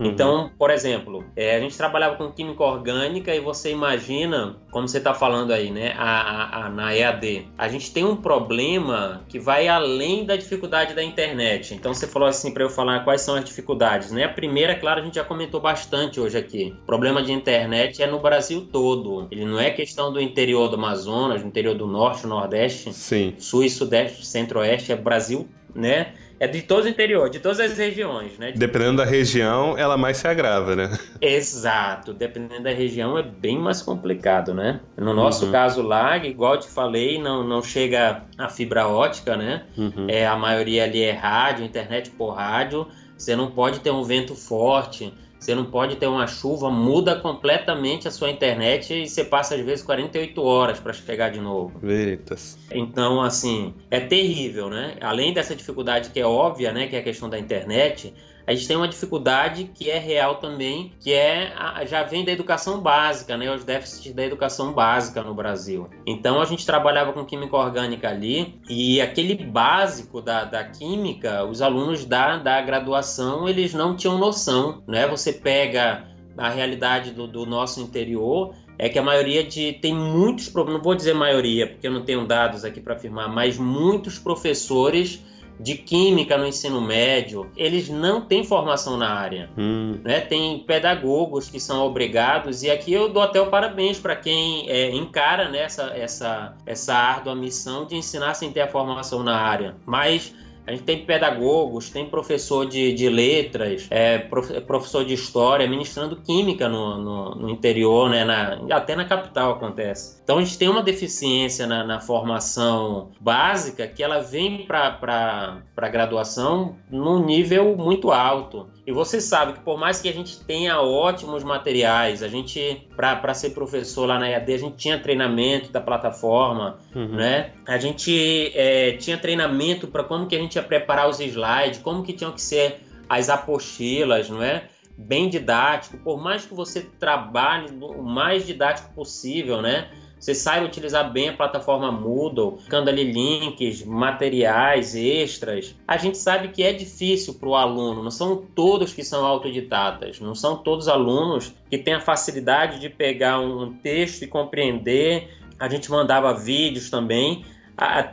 Uhum. Então, por exemplo, é, a gente trabalhava com química orgânica e você imagina, como você está falando aí, né, a, a, a, na EAD, a gente tem um problema que vai além da dificuldade da internet. Então, você falou assim para eu falar quais são as dificuldades, né? A primeira, claro, a gente já comentou bastante hoje aqui. O problema de internet é no Brasil todo. Ele não é questão do interior do Amazonas, do interior do Norte, Nordeste, Sim. Sul e Sudeste, Centro-Oeste, é Brasil né? É de todo o interior, de todas as regiões, né? Dependendo da região, ela mais se agrava, né? Exato. Dependendo da região, é bem mais complicado, né? No nosso uhum. caso lá, igual te falei, não, não chega a fibra ótica, né? Uhum. É, a maioria ali é rádio, internet por rádio. Você não pode ter um vento forte, você não pode ter uma chuva, muda completamente a sua internet e você passa às vezes 48 horas para chegar de novo. Veritas. Então, assim, é terrível, né? Além dessa dificuldade que é óbvia, né, que é a questão da internet, a gente tem uma dificuldade que é real também, que é já vem da educação básica, né? Os déficits da educação básica no Brasil. Então a gente trabalhava com química orgânica ali e aquele básico da, da química, os alunos da, da graduação eles não tinham noção, né? Você pega a realidade do, do nosso interior é que a maioria de tem muitos não vou dizer maioria porque eu não tenho dados aqui para afirmar, mas muitos professores de química no ensino médio, eles não têm formação na área. Hum. Né? Tem pedagogos que são obrigados, e aqui eu dou até o parabéns para quem é, encara né, essa, essa, essa árdua missão de ensinar sem ter a formação na área. Mas a gente tem pedagogos, tem professor de, de letras, é, professor de história, ministrando química no, no, no interior, né, na, até na capital acontece. Então a gente tem uma deficiência na, na formação básica que ela vem para a graduação num nível muito alto. E você sabe que por mais que a gente tenha ótimos materiais, a gente, para ser professor lá na EAD, a gente tinha treinamento da plataforma, uhum. né? A gente é, tinha treinamento para como que a gente ia preparar os slides, como que tinham que ser as apostilas, não é? Bem didático, por mais que você trabalhe o mais didático possível, né? Você saiba utilizar bem a plataforma Moodle, ficando ali links, materiais extras, a gente sabe que é difícil para o aluno, não são todos que são autodidatas, não são todos alunos que têm a facilidade de pegar um texto e compreender. A gente mandava vídeos também,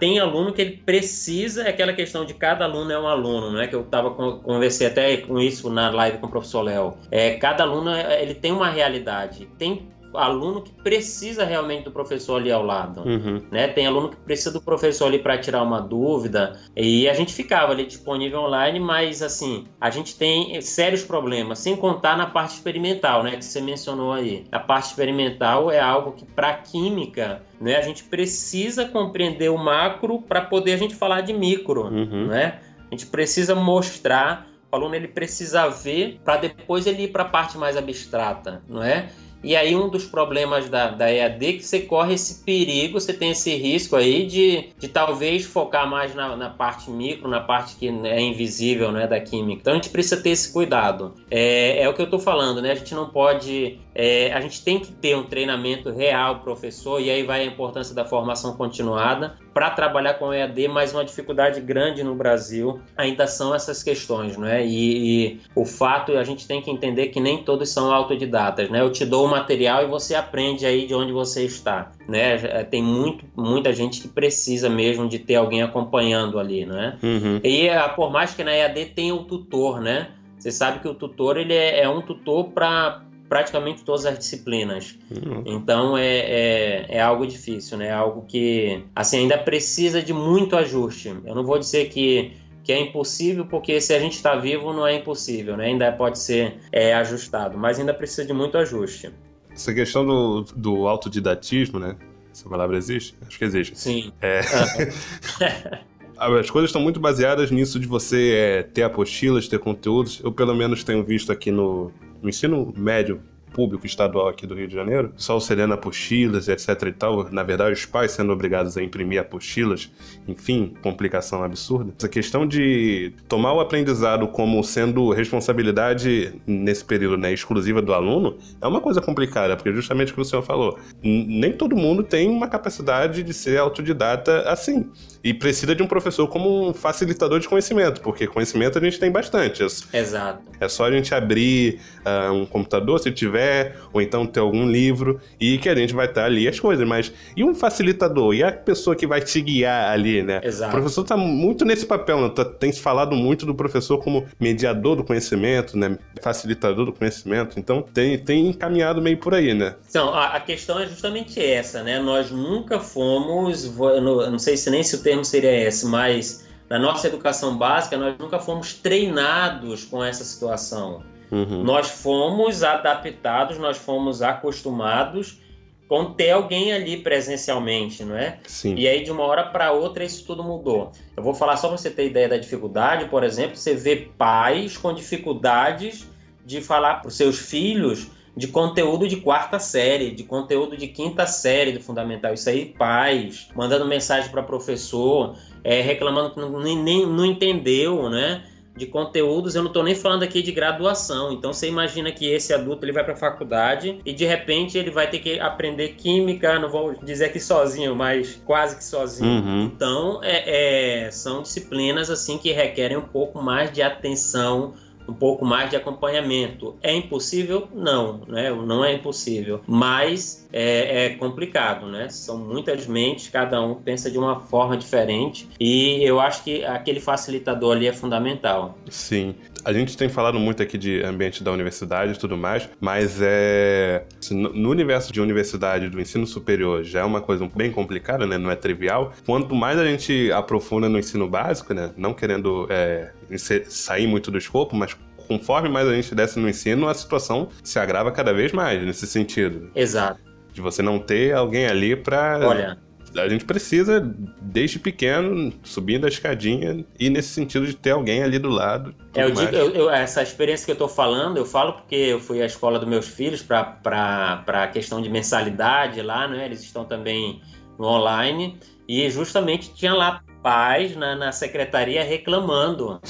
tem aluno que ele precisa, é aquela questão de cada aluno é um aluno, né? Que eu tava conversei até com isso na live com o professor Léo. É, cada aluno é, ele tem uma realidade. Tem aluno que precisa realmente do professor ali ao lado, uhum. né? Tem aluno que precisa do professor ali para tirar uma dúvida e a gente ficava ali disponível online, mas assim a gente tem sérios problemas, sem contar na parte experimental, né? Que você mencionou aí. A parte experimental é algo que para química, né? A gente precisa compreender o macro para poder a gente falar de micro, uhum. né? A gente precisa mostrar o aluno ele precisa ver para depois ele ir para a parte mais abstrata, não é? E aí um dos problemas da, da EAD é que você corre esse perigo, você tem esse risco aí de, de talvez focar mais na, na parte micro, na parte que é invisível né, da química. Então a gente precisa ter esse cuidado. É, é o que eu estou falando, né? A gente não pode. É, a gente tem que ter um treinamento real, professor, e aí vai a importância da formação continuada para trabalhar com EAD, mas uma dificuldade grande no Brasil ainda são essas questões, né? E, e o fato a gente tem que entender que nem todos são autodidatas, né? Eu te dou material e você aprende aí de onde você está, né? É, tem muito, muita gente que precisa mesmo de ter alguém acompanhando ali, né? Uhum. E é, por mais que na EAD tenha o tutor, né? Você sabe que o tutor ele é, é um tutor para praticamente todas as disciplinas. Uhum. Então é, é, é, algo difícil, né? É algo que assim ainda precisa de muito ajuste. Eu não vou dizer que que é impossível, porque se a gente está vivo não é impossível, né? Ainda pode ser é, ajustado, mas ainda precisa de muito ajuste. Essa questão do, do autodidatismo, né? Essa palavra existe? Acho que existe. Sim. É... <laughs> As coisas estão muito baseadas nisso de você é, ter apostilas, ter conteúdos. Eu, pelo menos, tenho visto aqui no, no ensino médio público estadual aqui do Rio de Janeiro, só auxiliando apostilas, etc e tal. Na verdade, os pais sendo obrigados a imprimir apostilas, enfim, complicação absurda. Essa questão de tomar o aprendizado como sendo responsabilidade nesse período, né, exclusiva do aluno, é uma coisa complicada, porque justamente o que o senhor falou, nem todo mundo tem uma capacidade de ser autodidata assim. E precisa de um professor como um facilitador de conhecimento, porque conhecimento a gente tem bastante. Exato. É só a gente abrir uh, um computador, se tiver ou então ter algum livro, e que a gente vai estar ali as coisas. Mas e um facilitador? E a pessoa que vai te guiar ali, né? Exato. O professor está muito nesse papel, né? Tá, tem se falado muito do professor como mediador do conhecimento, né? Facilitador do conhecimento. Então tem, tem encaminhado meio por aí, né? Então, a, a questão é justamente essa, né? Nós nunca fomos, não, não sei se nem se o termo seria esse, mas na nossa educação básica, nós nunca fomos treinados com essa situação. Uhum. Nós fomos adaptados, nós fomos acostumados com ter alguém ali presencialmente, não é? Sim. E aí de uma hora para outra isso tudo mudou. Eu vou falar só para você ter ideia da dificuldade, por exemplo, você vê pais com dificuldades de falar para os seus filhos de conteúdo de quarta série, de conteúdo de quinta série do fundamental. Isso aí, pais, mandando mensagem para professor, é, reclamando que não, nem, não entendeu, né? De conteúdos, eu não estou nem falando aqui de graduação. Então você imagina que esse adulto ele vai para a faculdade e de repente ele vai ter que aprender química, não vou dizer que sozinho, mas quase que sozinho. Uhum. Então é, é, são disciplinas assim que requerem um pouco mais de atenção um pouco mais de acompanhamento. É impossível? Não, né? não é impossível, mas é, é, complicado, né? São muitas mentes, cada um pensa de uma forma diferente e eu acho que aquele facilitador ali é fundamental. Sim. A gente tem falado muito aqui de ambiente da universidade e tudo mais, mas é no universo de universidade do ensino superior já é uma coisa bem complicada, né? Não é trivial. Quanto mais a gente aprofunda no ensino básico, né? Não querendo é, sair muito do escopo, mas conforme mais a gente desce no ensino, a situação se agrava cada vez mais nesse sentido. Exato. De você não ter alguém ali para. Olha. A gente precisa, desde pequeno, subindo a escadinha, e nesse sentido de ter alguém ali do lado. É, eu digo, eu, eu, essa experiência que eu estou falando, eu falo porque eu fui à escola dos meus filhos para a questão de mensalidade lá, né? Eles estão também no online, e justamente tinha lá pais na, na secretaria reclamando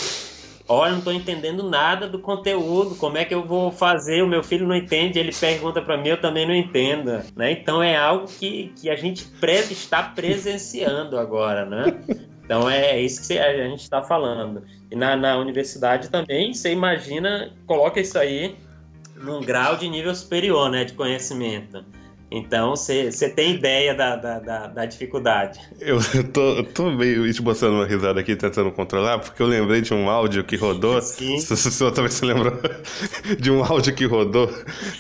olha, não estou entendendo nada do conteúdo, como é que eu vou fazer? O meu filho não entende, ele pergunta para mim, eu também não entendo. Né? Então é algo que, que a gente está presenciando agora, né? Então é isso que a gente está falando. E na, na universidade também, você imagina, coloca isso aí num grau de nível superior, né, de conhecimento. Então, você tem ideia da, da, da, da, dificuldade. Eu <laughs> tô, tô meio esboçando uma risada aqui, tentando controlar, porque eu lembrei de um áudio que rodou. <laughs> Sim. Se, se, se talvez você lembrou de um áudio que rodou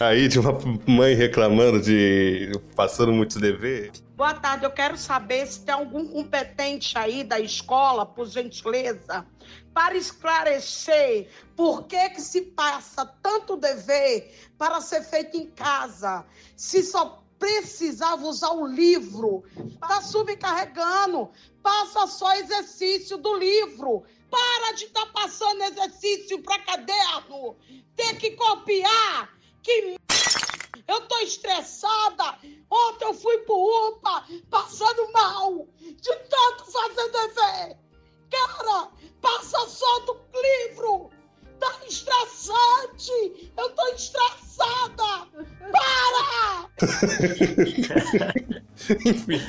aí, de uma mãe reclamando de passando muito dever. Boa tarde, eu quero saber se tem algum competente aí da escola, por gentileza, para esclarecer por que, que se passa tanto dever para ser feito em casa, se só precisava usar o livro. Está subcarregando. Passa só exercício do livro. Para de estar tá passando exercício para caderno. Tem que copiar. Que eu tô estressada. Ontem eu fui pro UPA passando mal de tanto fazer dever. Cara, passa só do livro. Tá estressante! Eu tô estressada! Para! <laughs> Enfim.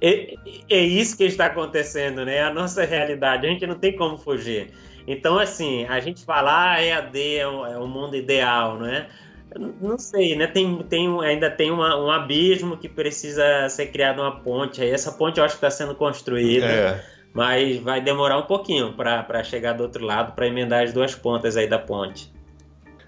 É, é, isso que está acontecendo, né? É a nossa realidade. A gente não tem como fugir. Então, assim, a gente fala, ah, EAD é o, é o mundo ideal, não é? Não sei, né? Tem, tem, ainda tem uma, um abismo que precisa ser criada uma ponte. Aí essa ponte eu acho que está sendo construída. É mas vai demorar um pouquinho para chegar do outro lado, para emendar as duas pontas aí da ponte.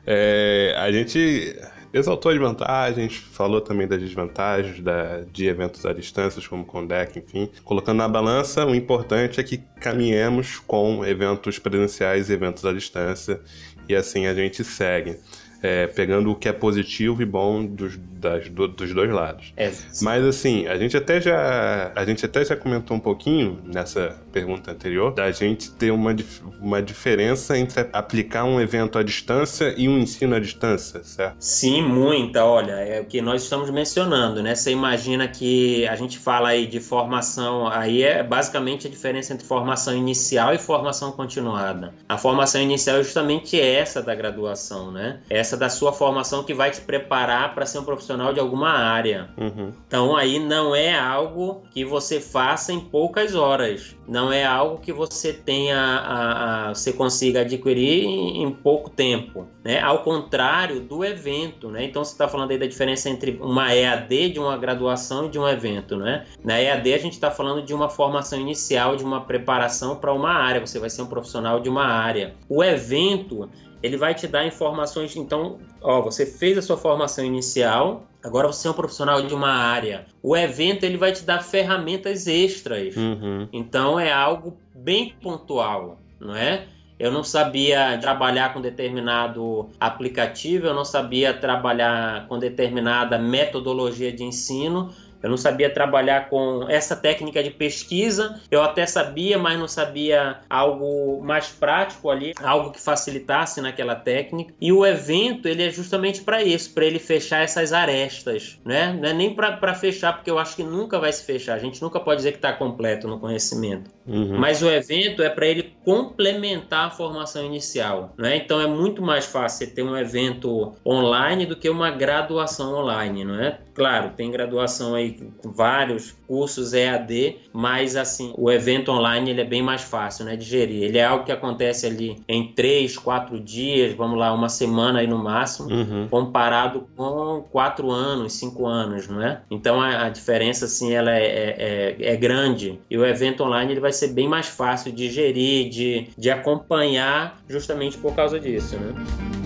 É, a gente exaltou as vantagens, falou também das desvantagens da, de eventos à distância, como Condec, enfim. Colocando na balança, o importante é que caminhemos com eventos presenciais e eventos à distância, e assim a gente segue é, pegando o que é positivo e bom dos, das, do, dos dois lados. É. Mas assim, a gente até já a gente até já comentou um pouquinho nessa pergunta anterior da gente ter uma, uma diferença entre aplicar um evento à distância e um ensino à distância, certo? Sim, muita. Olha, é o que nós estamos mencionando, né? Você imagina que a gente fala aí de formação, aí é basicamente a diferença entre formação inicial e formação continuada. A formação inicial é justamente essa da graduação, né? Essa da sua formação que vai te preparar para ser um profissional de alguma área. Uhum. Então aí não é algo que você faça em poucas horas, não é algo que você tenha, a, a você consiga adquirir em, em, pouco tempo, né? Ao contrário do evento, né? Então você está falando aí da diferença entre uma EAD de uma graduação e de um evento, né? Na EAD a gente está falando de uma formação inicial, de uma preparação para uma área, você vai ser um profissional de uma área. O evento ele vai te dar informações. Então, ó, você fez a sua formação inicial, Agora você é um profissional de uma área. O evento ele vai te dar ferramentas extras. Uhum. Então é algo bem pontual, não é? Eu não sabia trabalhar com determinado aplicativo, eu não sabia trabalhar com determinada metodologia de ensino, eu não sabia trabalhar com essa técnica de pesquisa. Eu até sabia, mas não sabia algo mais prático ali, algo que facilitasse naquela técnica. E o evento, ele é justamente para isso, para ele fechar essas arestas, né? Não é nem para fechar, porque eu acho que nunca vai se fechar. A gente nunca pode dizer que está completo no conhecimento. Uhum. Mas o evento é para ele complementar a formação inicial, né? Então é muito mais fácil ter um evento online do que uma graduação online, não é? Claro, tem graduação aí vários cursos EAD, mas assim, o evento online ele é bem mais fácil, né, de gerir. Ele é algo que acontece ali em três, quatro dias, vamos lá, uma semana aí no máximo, uhum. comparado com quatro anos, cinco anos, não é? Então a, a diferença, assim, ela é, é, é, é, grande. E o evento online ele vai ser bem mais fácil de gerir, de, de acompanhar, justamente por causa disso, né?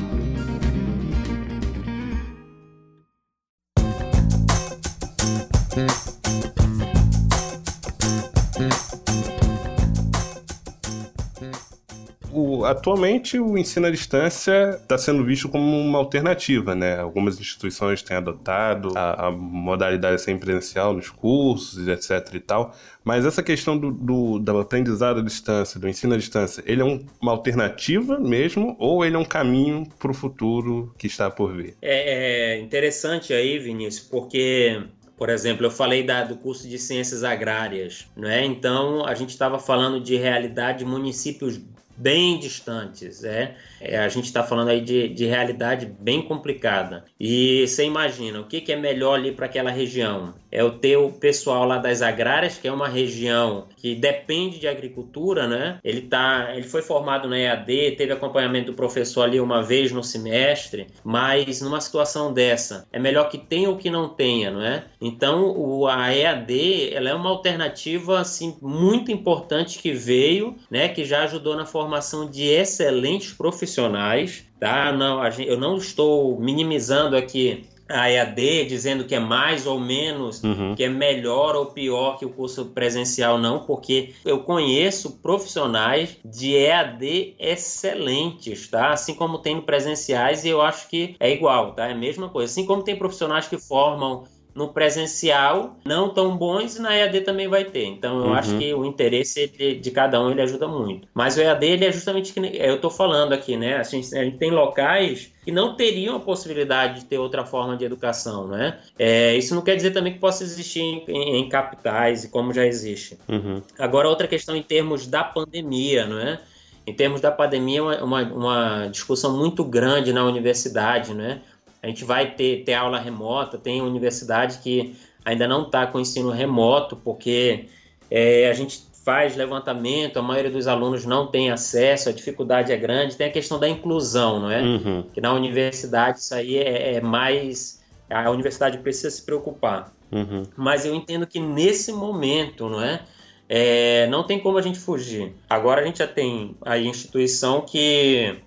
Atualmente o ensino à distância está sendo visto como uma alternativa, né? Algumas instituições têm adotado a, a modalidade sem presencial nos cursos, etc e tal. Mas essa questão do, do, do, aprendizado à distância, do ensino à distância, ele é um, uma alternativa mesmo ou ele é um caminho para o futuro que está por vir? É, é interessante aí, Vinícius, porque por exemplo, eu falei da, do curso de ciências agrárias, não é? Então a gente estava falando de realidade de municípios bem distantes. É, é a gente está falando aí de, de realidade bem complicada. E você imagina, o que, que é melhor ali para aquela região? É o ter o pessoal lá das agrárias, que é uma região que depende de agricultura, né? Ele, tá, ele foi formado na EAD, teve acompanhamento do professor ali uma vez no semestre, mas numa situação dessa, é melhor que tenha ou que não tenha, não é? Então, o, a EAD, ela é uma alternativa, assim, muito importante que veio, né? Que já ajudou na formação formação de excelentes profissionais, tá? Não, gente, eu não estou minimizando aqui a EAD, dizendo que é mais ou menos, uhum. que é melhor ou pior que o curso presencial, não, porque eu conheço profissionais de EAD excelentes, tá? Assim como tem presenciais e eu acho que é igual, tá? É a mesma coisa. Assim como tem profissionais que formam no presencial não tão bons e na EAD também vai ter. Então eu uhum. acho que o interesse de, cada um ele ajuda muito. Mas o EAD ele é justamente que eu estou falando aqui, né? A gente, a gente, tem locais que não teriam a possibilidade de ter outra forma de educação, né? É, isso não quer dizer também que possa existir em, em, em capitais e como já existe. Uhum. Agora outra questão em termos da pandemia, não é? Em termos da pandemia, uma, uma discussão muito grande na universidade, né? A gente vai ter, ter aula remota, tem universidade que ainda não está com ensino remoto, porque é, a gente faz levantamento, a maioria dos alunos não tem acesso, a dificuldade é grande, tem a questão da inclusão, não é? Uhum. Que na universidade isso aí é, é, mais. A universidade precisa se preocupar. Uhum. Mas eu entendo que nesse momento, não é? é? Não tem como a gente fugir. Agora a gente já tem a instituição que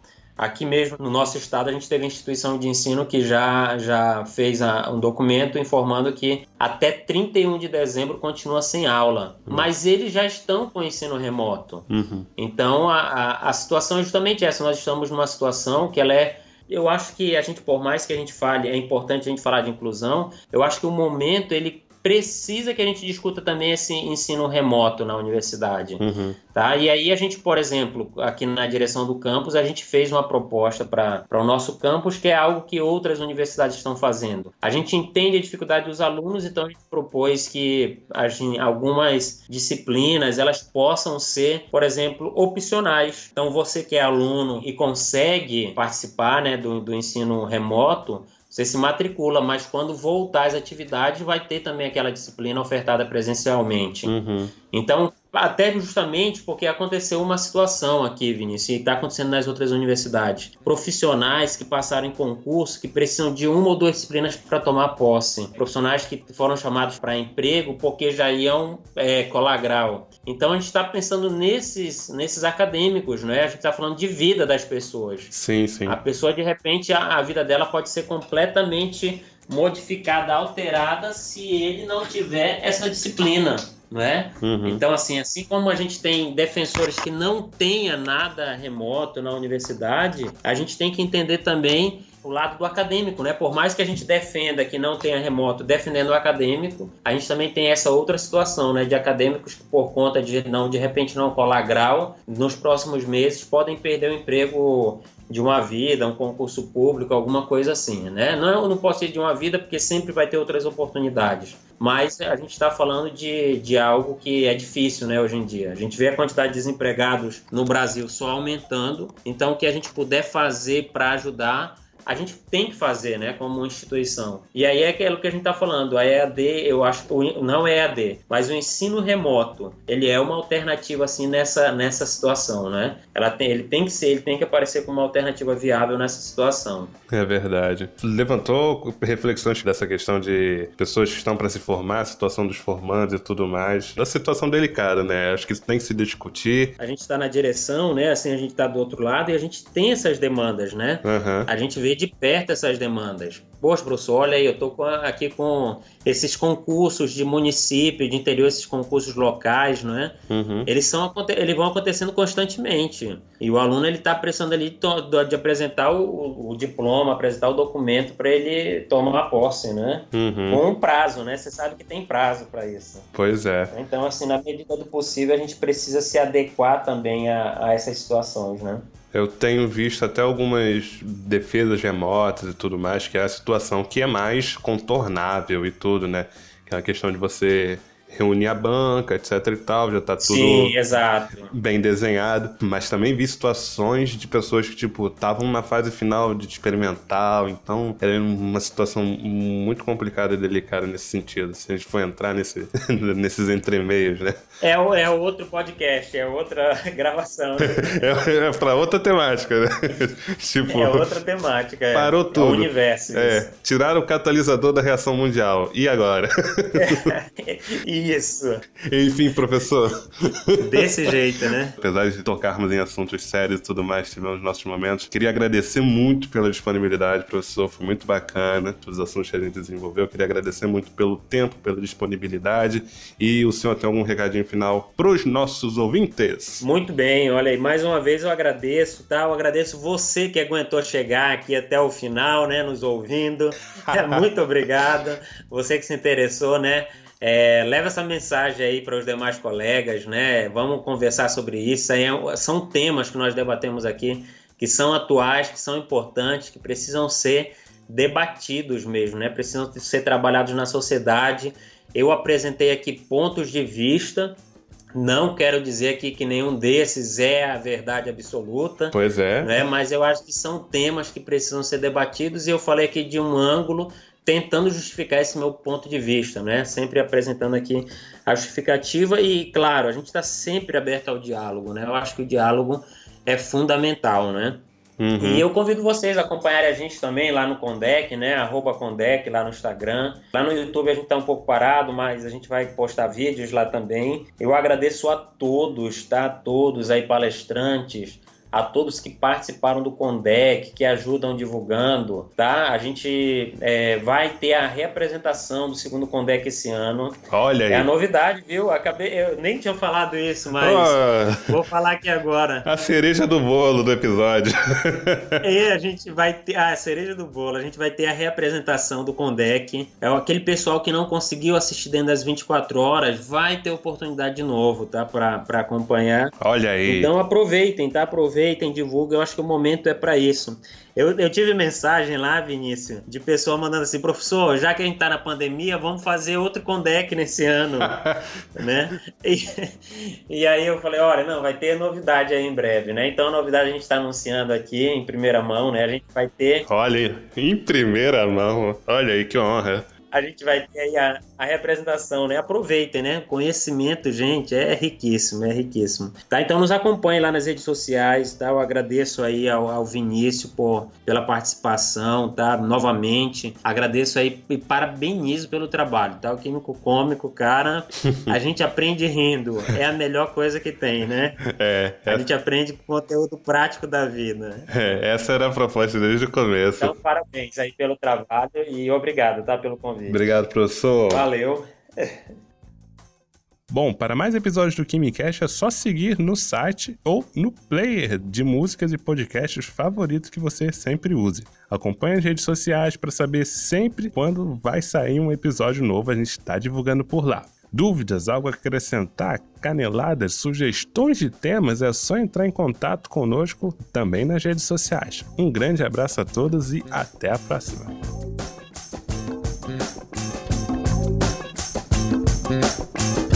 Aqui mesmo no nosso estado a gente teve a instituição de ensino que já, já fez a, um documento informando que até 31 de dezembro continua sem aula, uhum. mas eles já estão com ensino remoto. Uhum. Então a, a, a situação é justamente essa. Nós estamos numa situação que ela é eu acho que a gente, por mais que a gente fale, é importante a gente falar de inclusão, eu acho que o momento ele precisa que a gente discuta também esse ensino remoto na universidade. Uhum. Tá? E aí a gente, por exemplo, aqui na direção do campus, a gente fez uma proposta para o nosso campus que é algo que outras universidades estão fazendo. A gente entende a dificuldade dos alunos, então a gente propôs que gente, algumas disciplinas elas possam ser, por exemplo, opcionais. Então você que é aluno e consegue participar né, do, do ensino remoto, você se matricula, mas quando voltar às atividades, vai ter também aquela disciplina ofertada presencialmente. Uhum. Então, até justamente porque aconteceu uma situação aqui, Vinícius, e está acontecendo nas outras universidades. Profissionais que passaram em concurso que precisam de uma ou duas disciplinas para tomar posse. Profissionais que foram chamados para emprego porque já iam é, colar grau. Então a gente está pensando nesses, nesses acadêmicos, não é? A gente está falando de vida das pessoas. Sim, sim. A pessoa, de repente, a, a vida dela pode ser completamente modificada, alterada, se ele não tiver essa disciplina. Não é? Uhum. Então, assim, assim como a gente tem defensores que não tenha nada remoto na universidade, a gente tem que entender também o lado do acadêmico, né? Por mais que a gente defenda que não tenha remoto, defendendo o acadêmico, a gente também tem essa outra situação, né? De acadêmicos que, por conta de não de repente não colar grau, nos próximos meses podem perder o emprego de uma vida, um concurso público, alguma coisa assim, né? Não, não posso ir de uma vida porque sempre vai ter outras oportunidades. Mas a gente está falando de, de algo que é difícil, né, hoje em dia. A gente vê a quantidade de desempregados no Brasil só aumentando. Então, o que a gente puder fazer para ajudar a gente tem que fazer, né, como instituição. E aí é aquilo que a gente está falando, a EAD, eu acho, não é EAD, mas o ensino remoto, ele é uma alternativa assim nessa, nessa situação, né? Ela tem, ele tem que ser, ele tem que aparecer como uma alternativa viável nessa situação. É verdade. Levantou reflexões dessa questão de pessoas que estão para se formar, a situação dos formandos e tudo mais. É uma situação delicada, né? Acho que isso tem que se discutir. A gente está na direção, né? Assim, a gente está do outro lado e a gente tem essas demandas, né? Uhum. A gente vê de perto essas demandas. Poxa, professor, olha aí, eu estou aqui com esses concursos de município, de interior, esses concursos locais, não é? Uhum. Eles, são, eles vão acontecendo constantemente. E o aluno ele está precisando ali de, de apresentar o, o, diploma, apresentar o documento para ele tomar posse, né? Uhum. Com um prazo, né? Você sabe que tem prazo para isso. Pois é. Então, assim, na medida do possível, a gente precisa se adequar também a, a essas situações, né? Eu tenho visto até algumas defesas remotas e tudo mais, que é a situação que é mais contornável e tudo, né? Que é questão de você reunir a banca, etc e tal, já tá tudo Sim, bem desenhado. Mas também vi situações de pessoas que, tipo, estavam na fase final de experimental, então era uma situação muito complicada e delicada nesse sentido, se a gente for entrar nesse, <laughs> nesses entremeios, né? É, é outro podcast, é outra <laughs> gravação. Né? <laughs> é, é pra outra temática, né? tipo, é outra temática. É. Parou tudo. É o universo. É, tiraram o catalisador da reação mundial. E agora? e isso. Enfim, professor. Desse jeito, né? <laughs> Apesar de tocarmos em assuntos sérios e tudo mais, tivemos nossos momentos. Queria agradecer muito pela disponibilidade, professor. Foi muito bacana todos os assuntos que a gente desenvolveu. Queria agradecer muito pelo tempo, pela disponibilidade. E o senhor tem algum recadinho final para os nossos ouvintes? Muito bem, olha aí, mais uma vez eu agradeço, tá? Eu agradeço você que aguentou chegar aqui até o final, né? Nos ouvindo. <laughs> <laughs> muito obrigado. Você que se interessou, né? É, leva essa mensagem aí para os demais colegas, né? Vamos conversar sobre isso. É são temas que nós debatemos aqui que são atuais, que são importantes, que precisam ser debatidos mesmo, né? Precisam ser trabalhados na sociedade. Eu apresentei aqui pontos de vista. Não quero dizer aqui que nenhum desses é a verdade absoluta. Pois é. Né? Mas eu acho que são temas que precisam ser debatidos e eu falei aqui de um ângulo tentando justificar esse meu ponto de vista, né? Sempre apresentando aqui a justificativa e, claro, a gente está sempre aberto ao diálogo, né? Eu acho que o diálogo é fundamental, né? Uhum. E eu convido vocês a acompanharem a gente também lá no Condec, né? Arroba Condec lá no Instagram. Lá no YouTube a gente tá um pouco parado, mas a gente vai postar vídeos lá também. Eu agradeço a todos, tá? A todos aí, palestrantes, a todos que participaram do Condec, que ajudam divulgando, tá? A gente é, vai ter a reapresentação do segundo Condec esse ano. Olha aí. É a novidade, viu? Acabei, eu nem tinha falado isso, mas oh, vou falar aqui agora. A cereja do bolo do episódio. É, a gente vai ter ah, a cereja do bolo. A gente vai ter a reapresentação do Condec. É aquele pessoal que não conseguiu assistir dentro das 24 horas, vai ter oportunidade de novo, tá? Para acompanhar. Olha aí. Então aproveitem, tá? Aproveitem aproveitem, divulguem. Eu acho que o momento é para isso. Eu, eu tive mensagem lá, Vinícius, de pessoa mandando assim, professor, já que a gente tá na pandemia, vamos fazer outro Condec nesse ano, <laughs> né? E, e, aí eu falei, olha, não, vai ter novidade aí em breve, né? Então a novidade a gente está anunciando aqui em primeira mão, né? A gente vai ter... Olha, em primeira mão, olha aí que honra. A gente vai ter aí a, a representação, né? Aproveitem, né? Conhecimento, gente, é riquíssimo, é riquíssimo. Tá? Então nos acompanhe lá nas redes sociais, tá? Eu agradeço aí ao, ao Vinícius por, pela participação, tá? Novamente, agradeço aí e parabenizo pelo trabalho, tá? O Químico Cômico, cara, a <laughs> gente aprende rindo, é a melhor coisa que tem, né? É. é... A gente aprende com conteúdo prático da vida. É, essa era a proposta desde o começo. Então, parabéns aí pelo trabalho e obrigado, tá? Pelo convite. Obrigado, professor. Valeu. <laughs> Bom, para mais episódios do KimiCast é só seguir no site ou no player de músicas e podcasts favoritos que você sempre use. Acompanhe as redes sociais para saber sempre quando vai sair um episódio novo, a gente está divulgando por lá. Dúvidas, algo a acrescentar, caneladas, sugestões de temas, é só entrar em contato conosco também nas redes sociais. Um grande abraço a todos e até a próxima. Thank you.